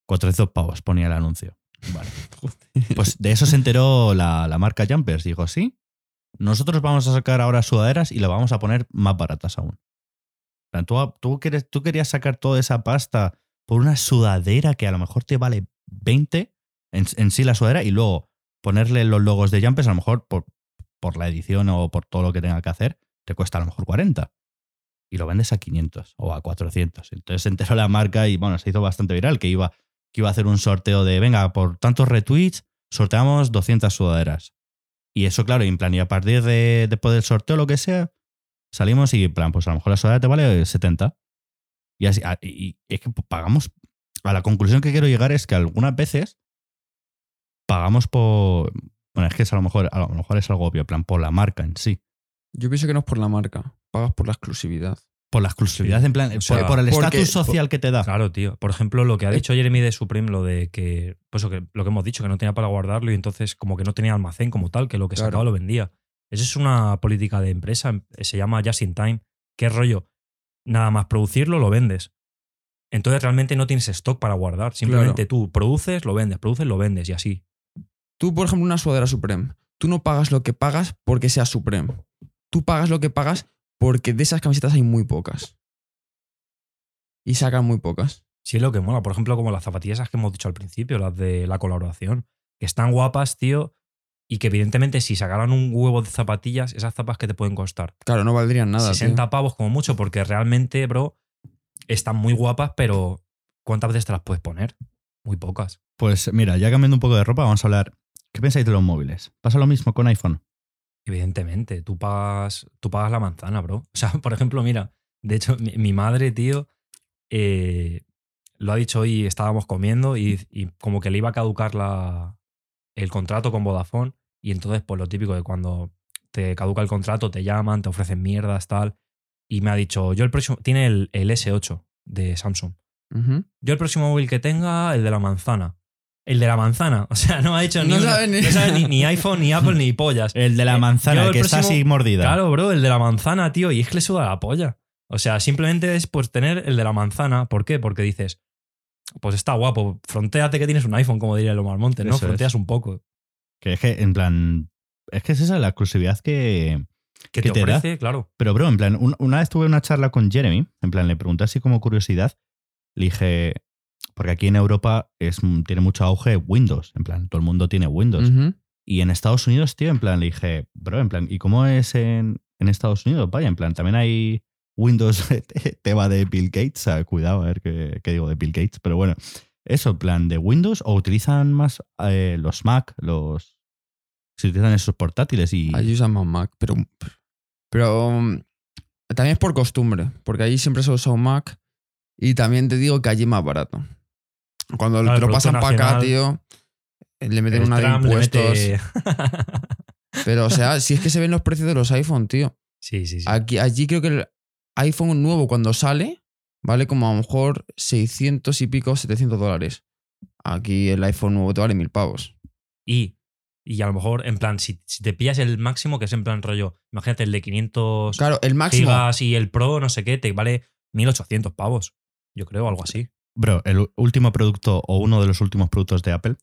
400 pavos, ponía el anuncio. Vale. Pues de eso se enteró la, la marca Jumpers. Dijo, sí, nosotros vamos a sacar ahora sudaderas y las vamos a poner más baratas aún. Tú, tú, tú querías sacar toda esa pasta por una sudadera que a lo mejor te vale 20 en, sí la sudadera y luego ponerle los logos de Jumpers, a lo mejor por, por la edición o por todo lo que tenga que hacer, te cuesta a lo mejor 40. Y lo vendes a 500 o a 400. Entonces se enteró la marca y bueno, se hizo bastante viral que iba, que iba a hacer un sorteo de, venga, por tantos retweets, sorteamos 200 sudaderas. Y eso, claro, en plan, y a partir de después del sorteo, lo que sea, salimos y en plan, pues a lo mejor la sudadera te vale 70. Y así, a- y, y es que pagamos. A la conclusión que quiero llegar es que algunas veces pagamos por, Bueno, es que es a lo mejor, a lo mejor es algo obvio, en plan, por la marca en sí.
Yo pienso que no es por la marca, pagas por la exclusividad.
Por la exclusividad,
Sí.
en plan,
O
por-
sea,
por, el estatus social que te da.
Claro, tío. Por ejemplo, lo que ha dicho Jeremy de Supreme, lo de que, pues que lo que hemos dicho, que no tenía para guardarlo y entonces como que no tenía almacén como tal, que lo que
Claro.
sacaba lo vendía. Eso es una política de empresa, se llama Just in Time. ¿Qué rollo? Nada más producirlo, lo vendes. Entonces realmente no tienes stock para guardar. Simplemente tú produces, lo vendes, produces, lo vendes y así.
Tú, por ejemplo, una sudadera Supreme. Tú no pagas lo que pagas porque sea Supreme. Tú pagas lo que pagas porque de esas camisetas hay muy pocas. Y sacan muy pocas.
Sí es lo que mola. Por ejemplo, como las zapatillas esas que hemos dicho al principio, las de la colaboración, que están guapas, tío, y que evidentemente si sacaran un huevo de zapatillas, esas zapas que te pueden costar
Claro, no valdrían nada.
60
tío.
pavos como mucho, porque realmente, bro, están muy guapas, pero ¿cuántas veces te las puedes poner? Muy pocas.
Pues mira, ya cambiando un poco de ropa, vamos a hablar. ¿Qué pensáis de los móviles? ¿Pasa lo mismo con iPhone?
Evidentemente, tú pagas, tú pagas la manzana, bro. O sea, por ejemplo, mira, de hecho, mi, mi madre, tío, eh, lo ha dicho hoy, estábamos comiendo y, y como que le iba a caducar la, el contrato con Vodafone y entonces, pues lo típico de cuando te caduca el contrato, te llaman, te ofrecen mierdas, tal. Y me ha dicho, yo el próximo, tiene el, el S8 de Samsung. Yo el próximo móvil que tenga, el de la manzana. El de la manzana. O sea, no ha dicho ni, una-
ni-
no sabe ni, ni iPhone, ni Apple, ni pollas.
El de la
Eh,
manzana, el
el
que está así mordida.
Claro, bro, el de la manzana, tío. Y es que le suda la polla. O sea, simplemente es pues tener el de la manzana. ¿Por qué? Porque dices, pues está guapo. Frontéate que tienes un iPhone, como diría el Omar Montes, ¿no?
Eso es.
Fronteas un poco.
Que es que, en plan. Es que es esa la exclusividad que.
Que
¿Qué
te,
te da?
ofrece, claro.
Pero, bro, en plan, un- una vez tuve una charla con Jeremy. En plan, le pregunté así como curiosidad. Le dije. Porque aquí en Europa es, tiene mucho auge Windows. En plan, todo el mundo tiene Windows. Y en Estados Unidos, tío, en plan, le dije, bro, en plan, ¿y cómo es en, en Estados Unidos? Vaya, en plan, también hay Windows tema de Bill Gates. Cuidado, a ver qué, qué digo de Bill Gates. Pero bueno, eso, en plan, de Windows o utilizan más eh, los Mac, los. Si utilizan esos portátiles y.
Allí usan más Mac, pero. Pero. um, También es por costumbre, porque allí siempre se usa un Mac. Y también te digo que allí es más barato. Cuando
Claro,
te lo pasan para acá, tío, le meten una de
Trump
impuestos.
mete-
Pero, o sea, si es que se ven los precios de los iPhone, tío.
sí, sí, sí.
Aquí, allí creo que el iPhone nuevo cuando sale vale como a lo mejor 600 y pico, 700 dólares. Aquí el iPhone nuevo te vale mil pavos.
Y, y a lo mejor, en plan, si, si te pillas el máximo, que es en plan rollo, imagínate el de 500
Claro, el máximo.
gigas y el Pro, no sé qué, te vale 1800 pavos. Yo creo, algo así.
Bro, el último producto o uno de los últimos productos de Apple.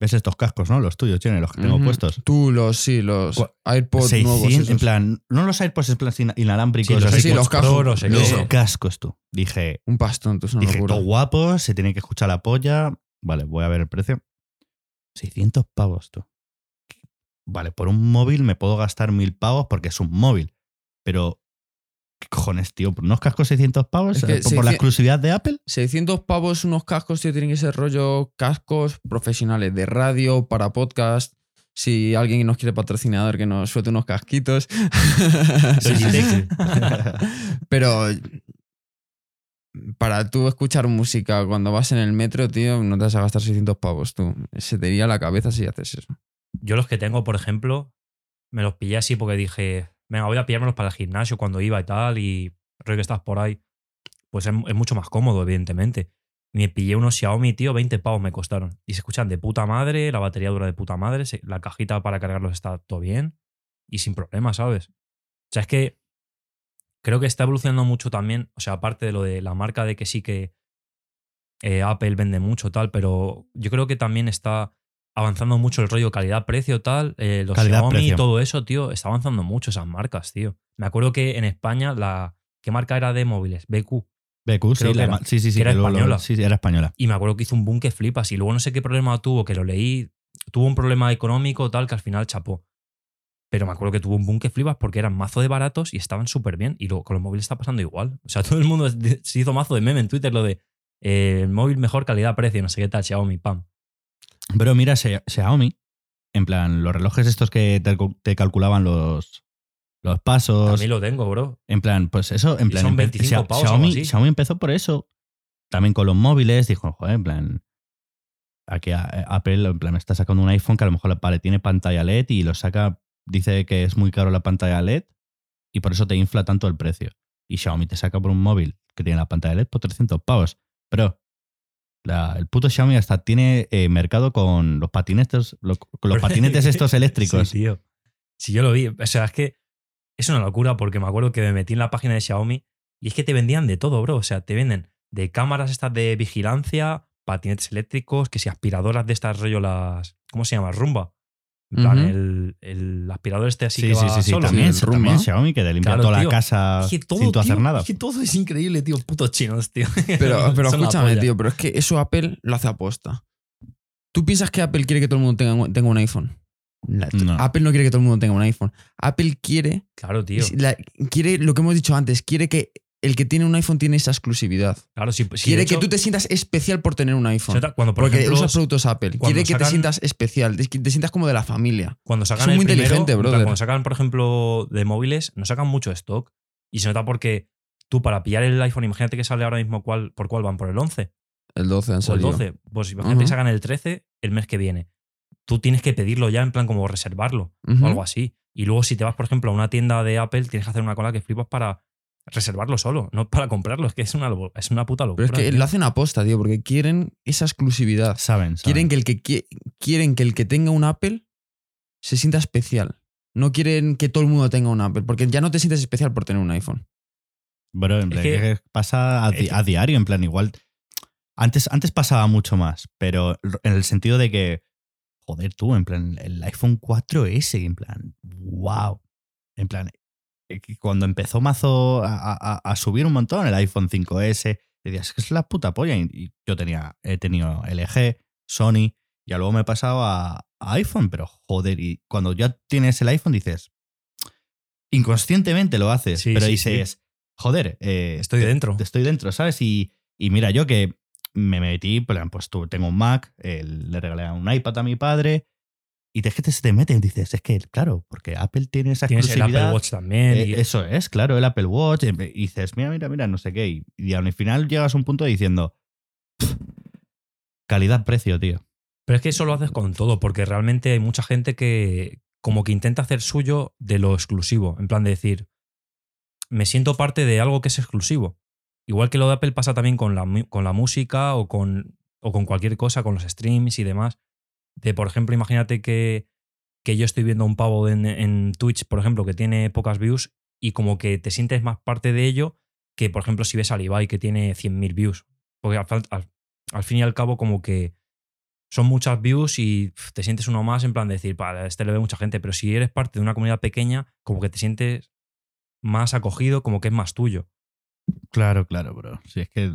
¿Ves estos cascos, no? Los tuyos, tienen los que tengo puestos.
Tú, los, sí, los
Cu-
AirPods
600,
nuevos.
en plan, no los AirPods en plan sin- inalámbricos.
Sí, los
así
sí,
que-
los
Pro,
cascos.
no sé qué.
los cascos, tú. Dije,
Un pastón, tú, es una
Dije, todo guapo, se tiene que escuchar la polla. Vale, voy a ver el precio. 600 pavos, tú. Vale, por un móvil me puedo gastar mil pavos porque es un móvil. Pero, ¿qué cojones, tío? ¿Por unos cascos 600 pavos?
Es que
¿Por, la
600
exclusividad de Apple?
600 pavos unos cascos, tío, tienen que ser rollo cascos profesionales de radio, para podcast. Si alguien nos quiere patrocinador, que nos suelte unos casquitos.
Sí, sí, sí, sí.
Pero para tú escuchar música cuando vas en el metro, tío, no te vas a gastar 600 pavos, tú. Se te iría la cabeza si haces eso.
Yo los que tengo, por ejemplo, me los pillé así porque dije, venga, voy a pillármelos para el gimnasio cuando iba y tal, y rollo que estás por ahí. Pues es, mucho más cómodo, evidentemente. Me pillé unos Xiaomi, tío, 20 pavos me costaron. Y se escuchan de puta madre, la batería dura de puta madre, la cajita para cargarlos está todo bien y sin problema, ¿sabes? O sea, es que creo que está evolucionando mucho también, o sea, aparte de lo de la marca de que sí que eh, Apple vende mucho tal, pero yo creo que también está avanzando mucho el rollo calidad-precio tal, eh, los
Calidad-precio.
Xiaomi y todo eso, tío, está avanzando mucho esas marcas, tío. Me acuerdo que en España la ¿qué marca era de móviles? BQ.
BQ, sí, la
era-
sí, sí, sí.
era
lo- lo-
española.
sí, sí, era española.
Y me acuerdo que hizo un boom que flipas. Y luego no sé qué problema tuvo, que lo leí. Tuvo un problema económico tal que al final chapó. Pero me acuerdo que tuvo un boom que flipas porque eran mazo de baratos y estaban súper bien. Y luego con los móviles está pasando igual. O sea, todo el mundo se hizo mazo de meme en Twitter lo de eh, móvil mejor calidad-precio, no sé qué tal, Xiaomi, pam.
Pero mira, Xia- Xiaomi, en plan, los relojes estos que te, te calculaban los, los pasos.
También lo tengo, bro.
En plan, pues eso, en plan.
son
empe-
25
Xia-
pavos
Xiaomi,
así.
Xiaomi empezó por eso. También con los móviles, dijo, joder, en plan. aquí eh, Apple en plan está sacando un iPhone que a lo mejor vale, tiene pantalla LED y lo saca, dice que es muy caro la pantalla LED y por eso te infla tanto el precio. Y Xiaomi te saca por un móvil que tiene la pantalla LED por 300 pavos. Pero la- el puto Xiaomi hasta tiene eh, mercado con los patinetes, con los patinetes estos eléctricos.
Sí, tío. Si yo lo vi. O sea, es que es una locura porque me acuerdo que me metí en la página de Xiaomi y es que te vendían de todo, bro. O sea, te venden de cámaras estas de vigilancia, patinetes eléctricos, que si aspiradoras de estas rollo las. ¿Cómo se llama? Rumba. En plan,
Ujú.
el, el aspirador este así
Sí,
que
sí,
va
sí, sí,
solo.
También,
Sí, el
también
Roomba.
Xiaomi que te limpia
Claro,
toda
tío.
la casa
Es que todo,
sin tú hacer
tío,
nada.
Es que todo es increíble, tío. Putos chinos, tío.
Pero, pero escúchame, tío, pero es que eso Apple lo hace aposta. ¿Tú piensas que Apple quiere que todo el mundo tenga, un- tenga un iPhone? La-
No.
Apple no quiere que todo el mundo tenga un iPhone. Apple quiere,
Claro, tío.
la- quiere lo que hemos dicho antes, quiere que el que tiene un iPhone tiene esa exclusividad.
Claro, sí. sí,
quiere que tú te sientas especial por tener un iPhone.
Cuando, por
porque
ejemplo,
usas productos Apple. Quiere que te sientas especial, te, te sientas como de la familia.
cuando sacan
Son
el
muy
primero, plan,
brother.
Cuando sacan, por ejemplo, de móviles, no sacan mucho stock. Y se nota porque tú, para pillar el iPhone, imagínate que sale ahora mismo cuál, por cuál van, por el 11
El 12 han
o el
salido.
12. Pues imagínate que sacan el 13 el mes que viene. Tú tienes que pedirlo ya, en plan como reservarlo o algo así. Y luego, si te vas, por ejemplo, a una tienda de Apple, tienes que hacer una cola que flipas para reservarlo solo, no para comprarlo. Es que es una, es una puta
Pero
locura.
es que
tío.
lo hacen aposta, tío, porque quieren esa exclusividad.
Saben, saben.
Quieren que el que qui- quieren que el que tenga un Apple se sienta especial. No quieren que todo el mundo tenga un Apple, porque ya no te sientes especial por tener un iPhone.
Bro, en
Es
plan,
que-
que pasa a, di- diario, en plan, igual. Antes, antes pasaba mucho más, pero en el sentido de que, joder, tú, en plan, el iPhone 4S, en plan, wow. En plan, cuando empezó Mazo a, a- a subir un montón el iPhone 5S, decías, es que es la puta polla. Y, yo tenía, he tenido LG, Sony, y luego me he pasado a, a iPhone, pero joder, y cuando ya tienes el iPhone dices, inconscientemente lo haces,
Sí,
pero
sí,
dices, joder, eh,
Estoy
te-
dentro.
estoy dentro, ¿sabes? Y, y mira, yo que me metí, pues tú, tengo un Mac, eh, le regalé un iPad a mi padre, y es que te, se te meten, dices, es que, claro, porque Apple tiene esa
Tienes el
exclusividad.
Apple Watch también.
Eh,
y-
eso es, claro, el Apple Watch. Y dices, mira, mira, mira, no sé qué. Y, y al final llegas a un punto diciendo, "Pff, calidad-precio, tío.
Pero es que eso lo haces con todo, porque realmente hay mucha gente que como que intenta hacer suyo de lo exclusivo. En plan de decir, me siento parte de algo que es exclusivo. Igual que lo de Apple pasa también con la, con la música o con, o con cualquier cosa, con los streams y demás. De, por ejemplo, imagínate que, que yo estoy viendo a un pavo en, en Twitch, por ejemplo, que tiene pocas views y como que te sientes más parte de ello que, por ejemplo, si ves a Ibai que tiene 100.000 views. Porque al, fal- al- al fin y al cabo como que son muchas views y te sientes uno más en plan de decir, para este le ve mucha gente, pero si eres parte de una comunidad pequeña, como que te sientes más acogido, como que es más tuyo.
Claro, claro, bro. Si es que.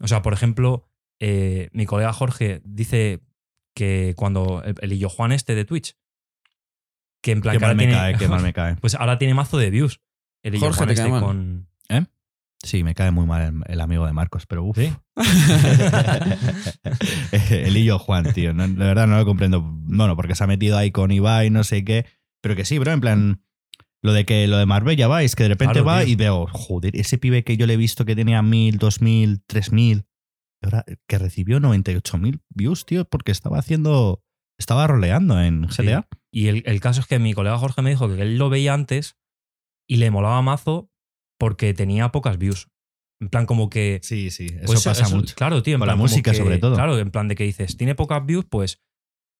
O sea, por ejemplo, eh, mi colega Jorge dice que cuando el, el Illo Juan este de Twitch, que en plan
Qué
que
mal me
tiene-
cae, qué mal me cae.
pues ahora tiene mazo de views. El Illo
Jorge,
Juan
¿te
este
mal?
con...
Sí, me cae muy mal el, el amigo de Marcos, pero uff.
¿Sí?
el Illo Juan, tío. No, de verdad no lo comprendo. Bueno, porque se ha metido ahí con Ibai, no sé qué. Pero que sí, bro, en plan. Lo de que lo de Marbella va, es que de repente
Claro,
va
tío.
y veo, joder, ese pibe que yo le he visto que tenía mil, dos mil, tres mil, que recibió 98 mil views, tío, porque estaba haciendo, estaba roleando en
Sí.
GTA.
Y el, el caso es que mi colega Jorge me dijo que él lo veía antes y le molaba mazo porque tenía pocas views. En plan, como que.
Sí, sí, eso
pues
pasa mucho.
Claro, tío. En
Con la
plan,
música,
que-
sobre todo.
Claro, en plan de que dices, tiene pocas views, pues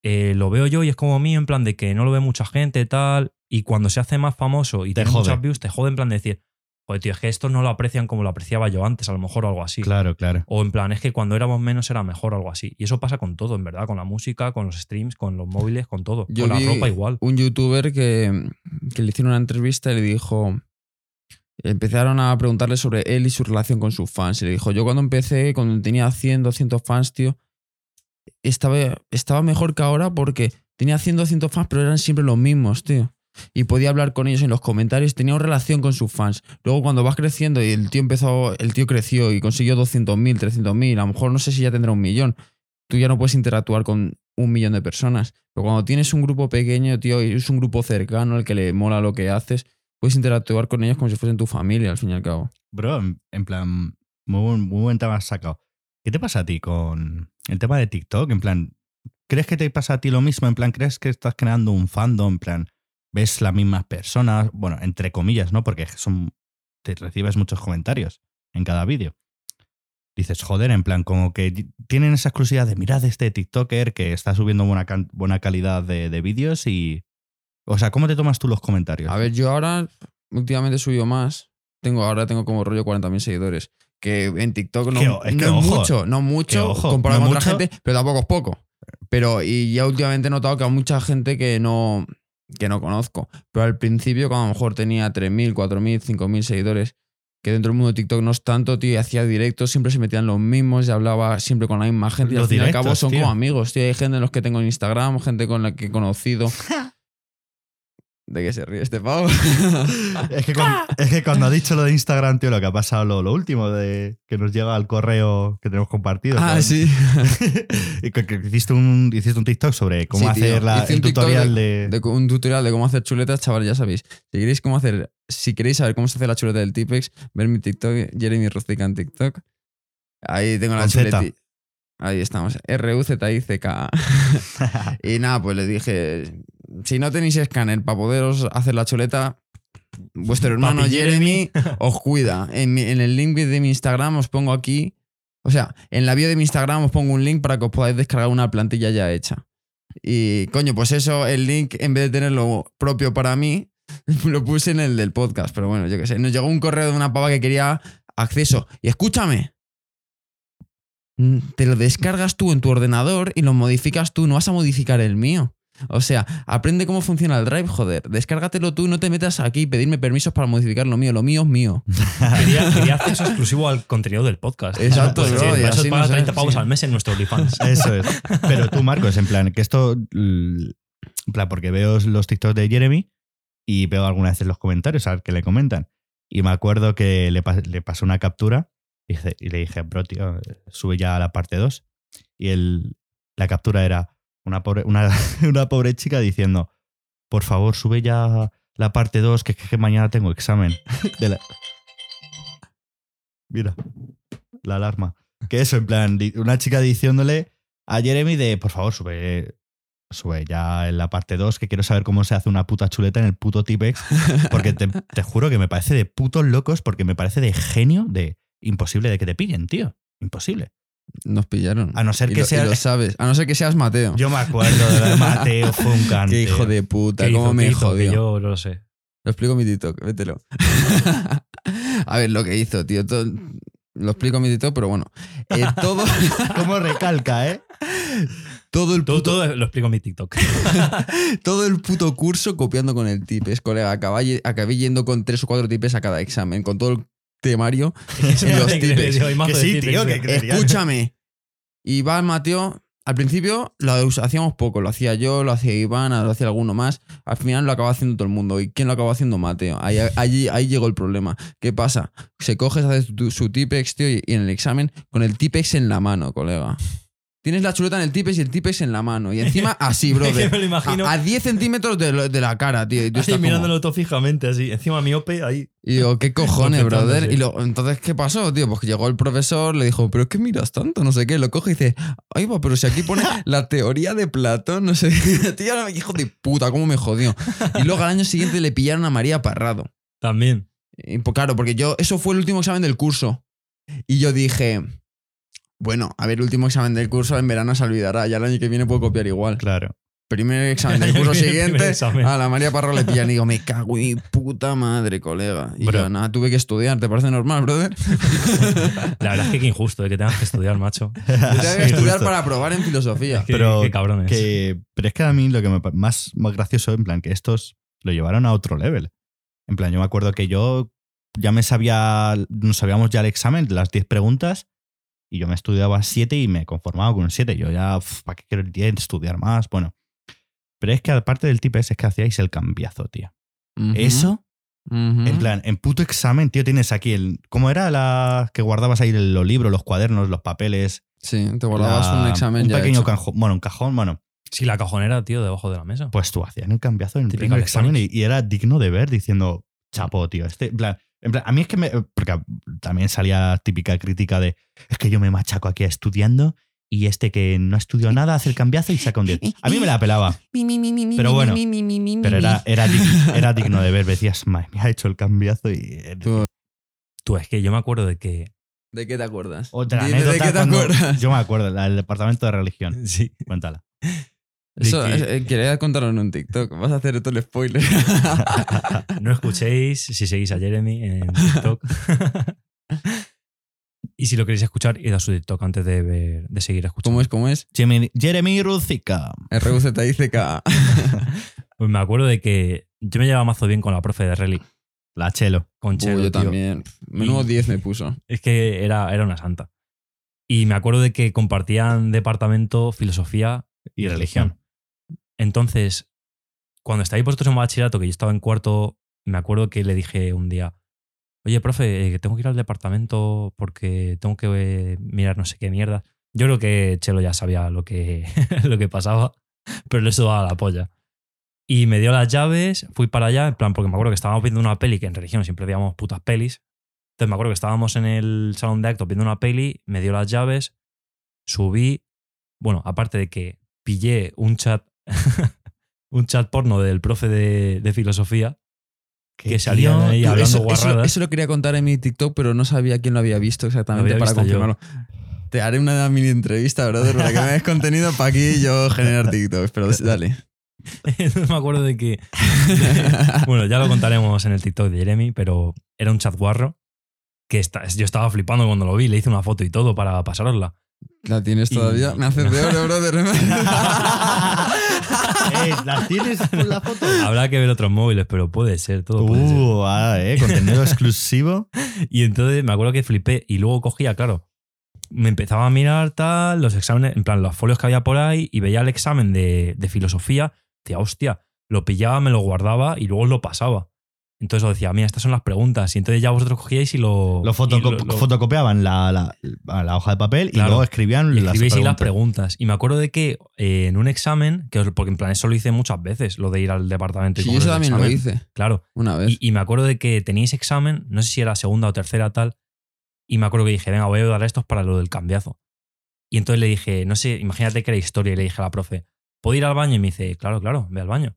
eh, lo veo yo y es como mío, en plan de que no lo ve mucha gente, tal. Y cuando se hace más famoso y
Te
tiene
jode.
muchas views, te jode en plan de decir, joder, tío, es que estos no lo aprecian como lo apreciaba yo antes, a lo mejor o algo así.
Claro, claro.
O en plan, es que cuando éramos menos era mejor o algo así. Y eso pasa con todo, en verdad, con la música, con los streams, con los móviles, con todo.
Yo
con
vi
la ropa igual.
Un youtuber que, que le hicieron una entrevista y le dijo. Empezaron a preguntarle sobre él y su relación con sus fans. Y le dijo: Yo cuando empecé, cuando tenía 100, 200 fans, tío, estaba, estaba mejor que ahora porque tenía 100, 200 fans, pero eran siempre los mismos, tío. Y podía hablar con ellos en los comentarios, tenía una relación con sus fans. Luego, cuando vas creciendo y el tío empezó, el tío creció y consiguió 200.000, 300.000, a lo mejor no sé si ya tendrá un millón. Tú ya no puedes interactuar con un millón de personas. Pero cuando tienes un grupo pequeño, tío, y es un grupo cercano al que le mola lo que haces, puedes interactuar con ellos como si fuesen tu familia, al fin y al cabo.
Bro, en, plan, muy buen, muy buen tema sacado. ¿Qué te pasa a ti con, el tema de TikTok, en plan, ¿crees que te pasa a ti lo mismo? En plan, ¿crees que estás creando un fandom? En plan, ¿ves las mismas personas? Bueno, entre comillas, ¿no? Porque son, te recibes muchos comentarios en cada vídeo. Dices, joder, en plan, como que tienen esa exclusividad de mirad este TikToker que está subiendo buena, buena calidad de, de vídeos y. O sea, ¿cómo te tomas tú los comentarios?
A ver, yo ahora últimamente he subido más. Tengo, ahora tengo como rollo 40.000 seguidores. Que en TikTok no,
Que es que
no
ojo,
mucho, no mucho
ojo,
comparado
no
con otra gente, pero tampoco es poco. Pero, y ya últimamente he notado que hay mucha gente que no, que no conozco. Pero al principio, cuando a lo mejor tenía 3.000, 4.000, 5.000 seguidores, que dentro del mundo de TikTok no es tanto, tío, y hacía directos, siempre se metían los mismos y hablaba siempre con la misma gente. y al
Los
fin y al cabo son
tío.
como amigos, tío. Hay gente en los que tengo en Instagram, gente con la que he conocido. ¿De qué se ríe este pavo?
Es que, cuando, es que cuando ha dicho lo de Instagram, tío, lo que ha pasado, lo, lo último de que nos llega al correo que tenemos compartido.
ah, sí.
y que, que hiciste, un, hiciste un TikTok sobre cómo
Sí, tío.
hacer la- el tutorial de.
de un tutorial de cómo hacer chuletas, chaval, ya sabéis. Si queréis cómo hacer, si queréis saber cómo se hace la chuleta del Tipex, ver mi TikTok, Jeremy Rustica en TikTok. Ahí tengo la chuleta. Ahí estamos. R-U-Z-I-C-K. y nada, pues le dije, si no tenéis escáner para poderos hacer la chuleta, vuestro hermano Jeremy os cuida. En, mi- en el link de mi Instagram os pongo aquí, o sea, en la bio de mi Instagram os pongo un link para que os podáis descargar una plantilla ya hecha. Y coño, pues eso, el link, en vez de tenerlo propio para mí, lo puse en el del podcast. Pero bueno, yo qué sé. Nos llegó un correo de una pava que quería acceso. Y escúchame. Mm, Te lo descargas tú en tu ordenador y lo modificas tú, no vas a modificar el mío. O sea, aprende cómo funciona el Drive, joder. Descárgatelo tú y no te metas aquí y pedirme permisos para modificar lo mío. Lo mío es mío.
Quería, quería acceso exclusivo al contenido del podcast.
Exacto,
Pues,
bro,
sí,
y
para eso
así
paga
no sé,
30 pavos
sí.
al mes en nuestro OnlyFans.
Eso es. Pero tú, Marcos, en plan, que esto. l- En plan, porque veo los TikToks de Jeremy y veo algunas veces los comentarios a ver qué le comentan. Y me acuerdo que le, pas- le pasé una captura y, le dije, bro, tío, sube ya a la parte 2. Y el, la captura era una pobre, una, pobre chica diciendo, por favor, sube ya la parte 2, que, que mañana tengo examen. De la- Mira, la alarma. Que eso, en plan, una chica diciéndole a Jeremy de, por favor, sube, sube ya en la parte 2, que quiero saber cómo se hace una puta chuleta en el puto Tipex. Porque te, te juro que me parece de putos locos, porque me parece de genio, de imposible de que te pillen, tío. Imposible.
Nos pillaron.
A no ser que
lo- y
sea-
lo sabes. A no ser que seas Mateo.
Yo me acuerdo de Mateo Funcan.
Qué hijo de puta,
¿Qué
cómo me?
Que
jodió.
Yo no lo sé.
Lo explico en mi TikTok, vételo. a ver, lo que hizo, tío. todo- lo explico en mi TikTok, pero bueno. Eh, todo,
¿Cómo recalca, eh?
todo, el
Todo,
puto,
todo lo explico en mi TikTok.
todo el puto curso copiando con el tipes, colega. Acabé, acabé yendo con tres o cuatro tipes a cada examen, con todo el temario y los tipes.
Que sí, tío, que- que-
Escúchame. Y va Mateo. Al principio lo hacíamos poco, lo hacía yo, lo hacía Iván, lo hacía alguno más. Al final lo acaba haciendo todo el mundo. ¿Y quién lo acaba haciendo? Mateo. Ahí, allí, ahí llegó el problema. ¿Qué pasa? Se coge, se hace tu- su tipex, tío, y y en el examen con el tipex en la mano, colega. Tienes la chuleta en el tipex y el tipex en la mano. Y encima así,
que
brother.
me lo imagino.
A, a 10 centímetros de, lo- de la cara, tío. Y tú
Así mirándolo todo fijamente, así. Encima miope, ahí.
y digo, ¿qué cojones, brother? Y lo- entonces, ¿qué pasó, tío? Pues que llegó el profesor, le dijo, ¿pero qué miras tanto? No sé qué. Lo coge y dice, ay, va, pero si aquí pone la teoría de Platón, no sé qué. Tío, hijo de puta, cómo me jodió. Y luego al año siguiente le pillaron a María Parrado.
También.
Y, pues, claro, porque yo, eso fue el último examen del curso. Y yo dije, bueno, a ver, el último examen del curso en verano se olvidará, ya el año que viene puedo copiar igual.
Claro.
Primer examen del curso siguiente,
examen.
a la María Parro le pillan y digo, me cago en mi puta madre, colega. Y
Bro.
yo, nada, tuve que estudiar, ¿te parece normal, brother?
La verdad es que qué injusto de que tengas que estudiar, macho.
Tuve que
Sí,
estudiar para aprobar en filosofía.
Qué,
Pero
qué cabrones.
Que, pero es que a mí lo que me más, más gracioso, en plan, que estos lo llevaron a otro level. En plan, yo me acuerdo que yo ya me sabía, nos sabíamos ya el examen, las 10 preguntas, y yo me estudiaba 7 y me conformaba con 7. Yo ya, ¿para qué quiero el 10? Estudiar más, bueno. Pero es que aparte del tip ese es que hacíais el cambiazo, tío.
Ujú,
Eso,
ujú.
en plan, en puto examen, tío, tienes aquí el... ¿Cómo era la que guardabas ahí los libros, los cuadernos, los papeles?
Sí, te guardabas
La-
un examen
Un
ya
pequeño
hecho.
cajón, bueno, un cajón, bueno,
Sí, la cajonera, tío, debajo de la mesa.
Pues tú hacías el cambiazo en el examen y, y era digno de ver diciendo, chapo, tío. Este, en plan, en plan, a mí es que me. Porque también salía típica crítica de es que yo me machaco aquí estudiando y este que no ha estudiado nada hace el cambiazo y saca un 10. A mí me la pelaba. Pero bueno, pero era, era, dig- era digno de ver. Decías, madre mía, ha hecho el cambiazo y...
Tú-
Tú, es que yo me acuerdo de que.
¿De qué te acuerdas?
Otra
Dime,
anécdota
¿De qué te
cuando-
acuerdas?
Yo me acuerdo, la del departamento de religión.
Sí.
Cuéntala.
Eso,
que-
eh, quería contarlo en un TikTok. Vas a hacer todo el spoiler.
No escuchéis si seguís a Jeremy en TikTok. y si lo queréis escuchar, id a su TikTok antes de, ver- de seguir escuchando.
¿Cómo es? ¿Cómo es?
Jeremy, Jeremy Ruzica.
R-U-Z-I-C-K.
Pues me acuerdo de que yo me llevaba mazo bien con la profe de Relic,
La chelo.
con
Uy,
Chelo,
yo
tío.
también. Menudo
Y-
10 me puso.
Es que era, era una santa. Y me acuerdo de que compartían departamento, filosofía
Y religión.
Entonces, cuando estáis vosotros en bachillerato, que yo estaba en cuarto, me acuerdo que le dije un día, oye, profe, eh, tengo que ir al departamento porque tengo que eh, mirar no sé qué mierda. Yo creo que Chelo ya sabía lo que, lo que pasaba, pero le sudaba la polla. Y me dio las llaves, fui para allá, en plan, porque me acuerdo que estábamos viendo una peli, que en religión siempre veíamos putas pelis. Entonces me acuerdo que estábamos en el salón de actos viendo una peli, me dio las llaves, subí. Bueno, aparte de que pillé un chat, un chat porno del profe de, de filosofía, que salían
tío,
ahí hablando
eso,
guarradas.
eso lo quería contar en mi TikTok, pero no sabía quién lo había visto exactamente
había
para
visto yo.
confirmarlo. Te haré una mini entrevista, brother, para que me des contenido para aquí yo generar TikToks. Pero dale.
Entonces me acuerdo de que. bueno, ya lo contaremos en el TikTok de Jeremy, pero era un chat guarro que está- yo estaba flipando cuando lo vi, le hice una foto y todo para pasárosla.
¿La tienes
Y-
todavía? Me haces de oro, brother.
Eh, ¿La tienes con la foto?
Habrá que ver otros móviles, pero puede ser, todo puede ser.
Uh, ah, eh, contenido exclusivo.
Y entonces me acuerdo que flipé y luego cogía, claro, me empezaba a mirar tal, los exámenes, en plan, los folios que había por ahí y veía el examen de, de filosofía, decía, hostia, lo pillaba, me lo guardaba y luego lo pasaba. Entonces os decía, mira, estas son las preguntas. Y entonces ya vosotros cogíais y lo.
Lo,
y lo- lo-
fotocopiaban la, la- la hoja de papel y luego escribían
y
las
escribíais ahí las
preguntas.
preguntas. Y me acuerdo de que eh, en un examen, que os- porque en plan eso lo hice muchas veces, lo de ir al departamento y
Sí, eso también lo
examen.
hice
Claro.
una vez.
Y, y me acuerdo de que teníais examen, no sé si era segunda o tercera tal, y me acuerdo que dije, venga, voy a ayudar a estos para lo del cambiazo. Y entonces le dije, no sé, imagínate que era historia, y le dije a la profe, ¿puedo ir al baño? Y me dice, claro, claro, ve al baño.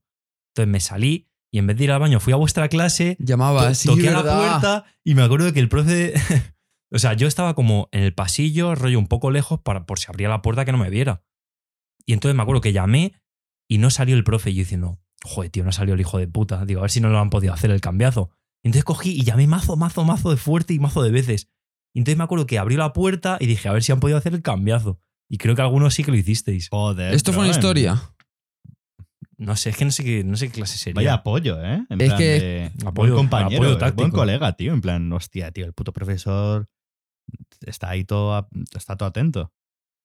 Entonces me salí y en vez de ir al baño fui a vuestra clase,
Llamaba
to-
así,
toqué a la puerta y me acuerdo de que el profe... o sea, yo estaba como en el pasillo, rollo un poco lejos, para, por si abría la puerta que no me viera. Y entonces me acuerdo que llamé y no salió el profe. Y yo diciendo, joder, tío, no salió el hijo de puta. Digo, a ver si no lo han podido hacer el cambiazo. Y entonces cogí y llamé mazo, mazo, mazo de fuerte y mazo de veces. Y entonces me acuerdo que abrió la puerta y dije, a ver si han podido hacer el cambiazo. Y creo que algunos sí que lo hicisteis.
Joder.
Esto fue una historia.
No sé, es que no sé qué, no sé qué clase sería.
Vaya apoyo, ¿eh? En
Es
plan
que-
de-
Apoyo-
buen compañero,
apoyo
es
táctico.
buen colega, tío. En plan, hostia, tío, el puto profesor está ahí todo, a- está todo atento.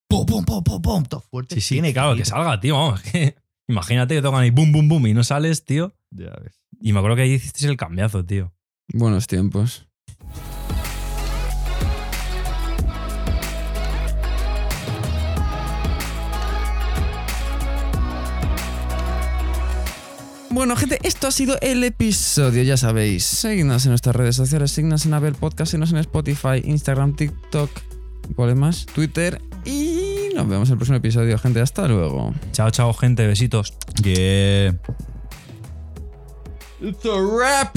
Pum, pum, pum, pum, pum, todo fuerte.
Sí, sí, claro, que salga, tío. Vamos, que- imagínate que tocan ahí boom, boom, boom y no sales, tío.
Ya ves.
Y me acuerdo que ahí hicisteis el cambiazo, tío.
Buenos tiempos. Bueno, gente, esto ha sido el episodio, ya sabéis. Seguidnos en nuestras redes sociales, seguidnos en Apple Podcast, seguidnos en Spotify, Instagram, TikTok, ¿cuál es más? Twitter. Y nos vemos en el próximo episodio, gente. Hasta luego.
Chao, chao, gente. Besitos.
Yeah.
It's a wrap.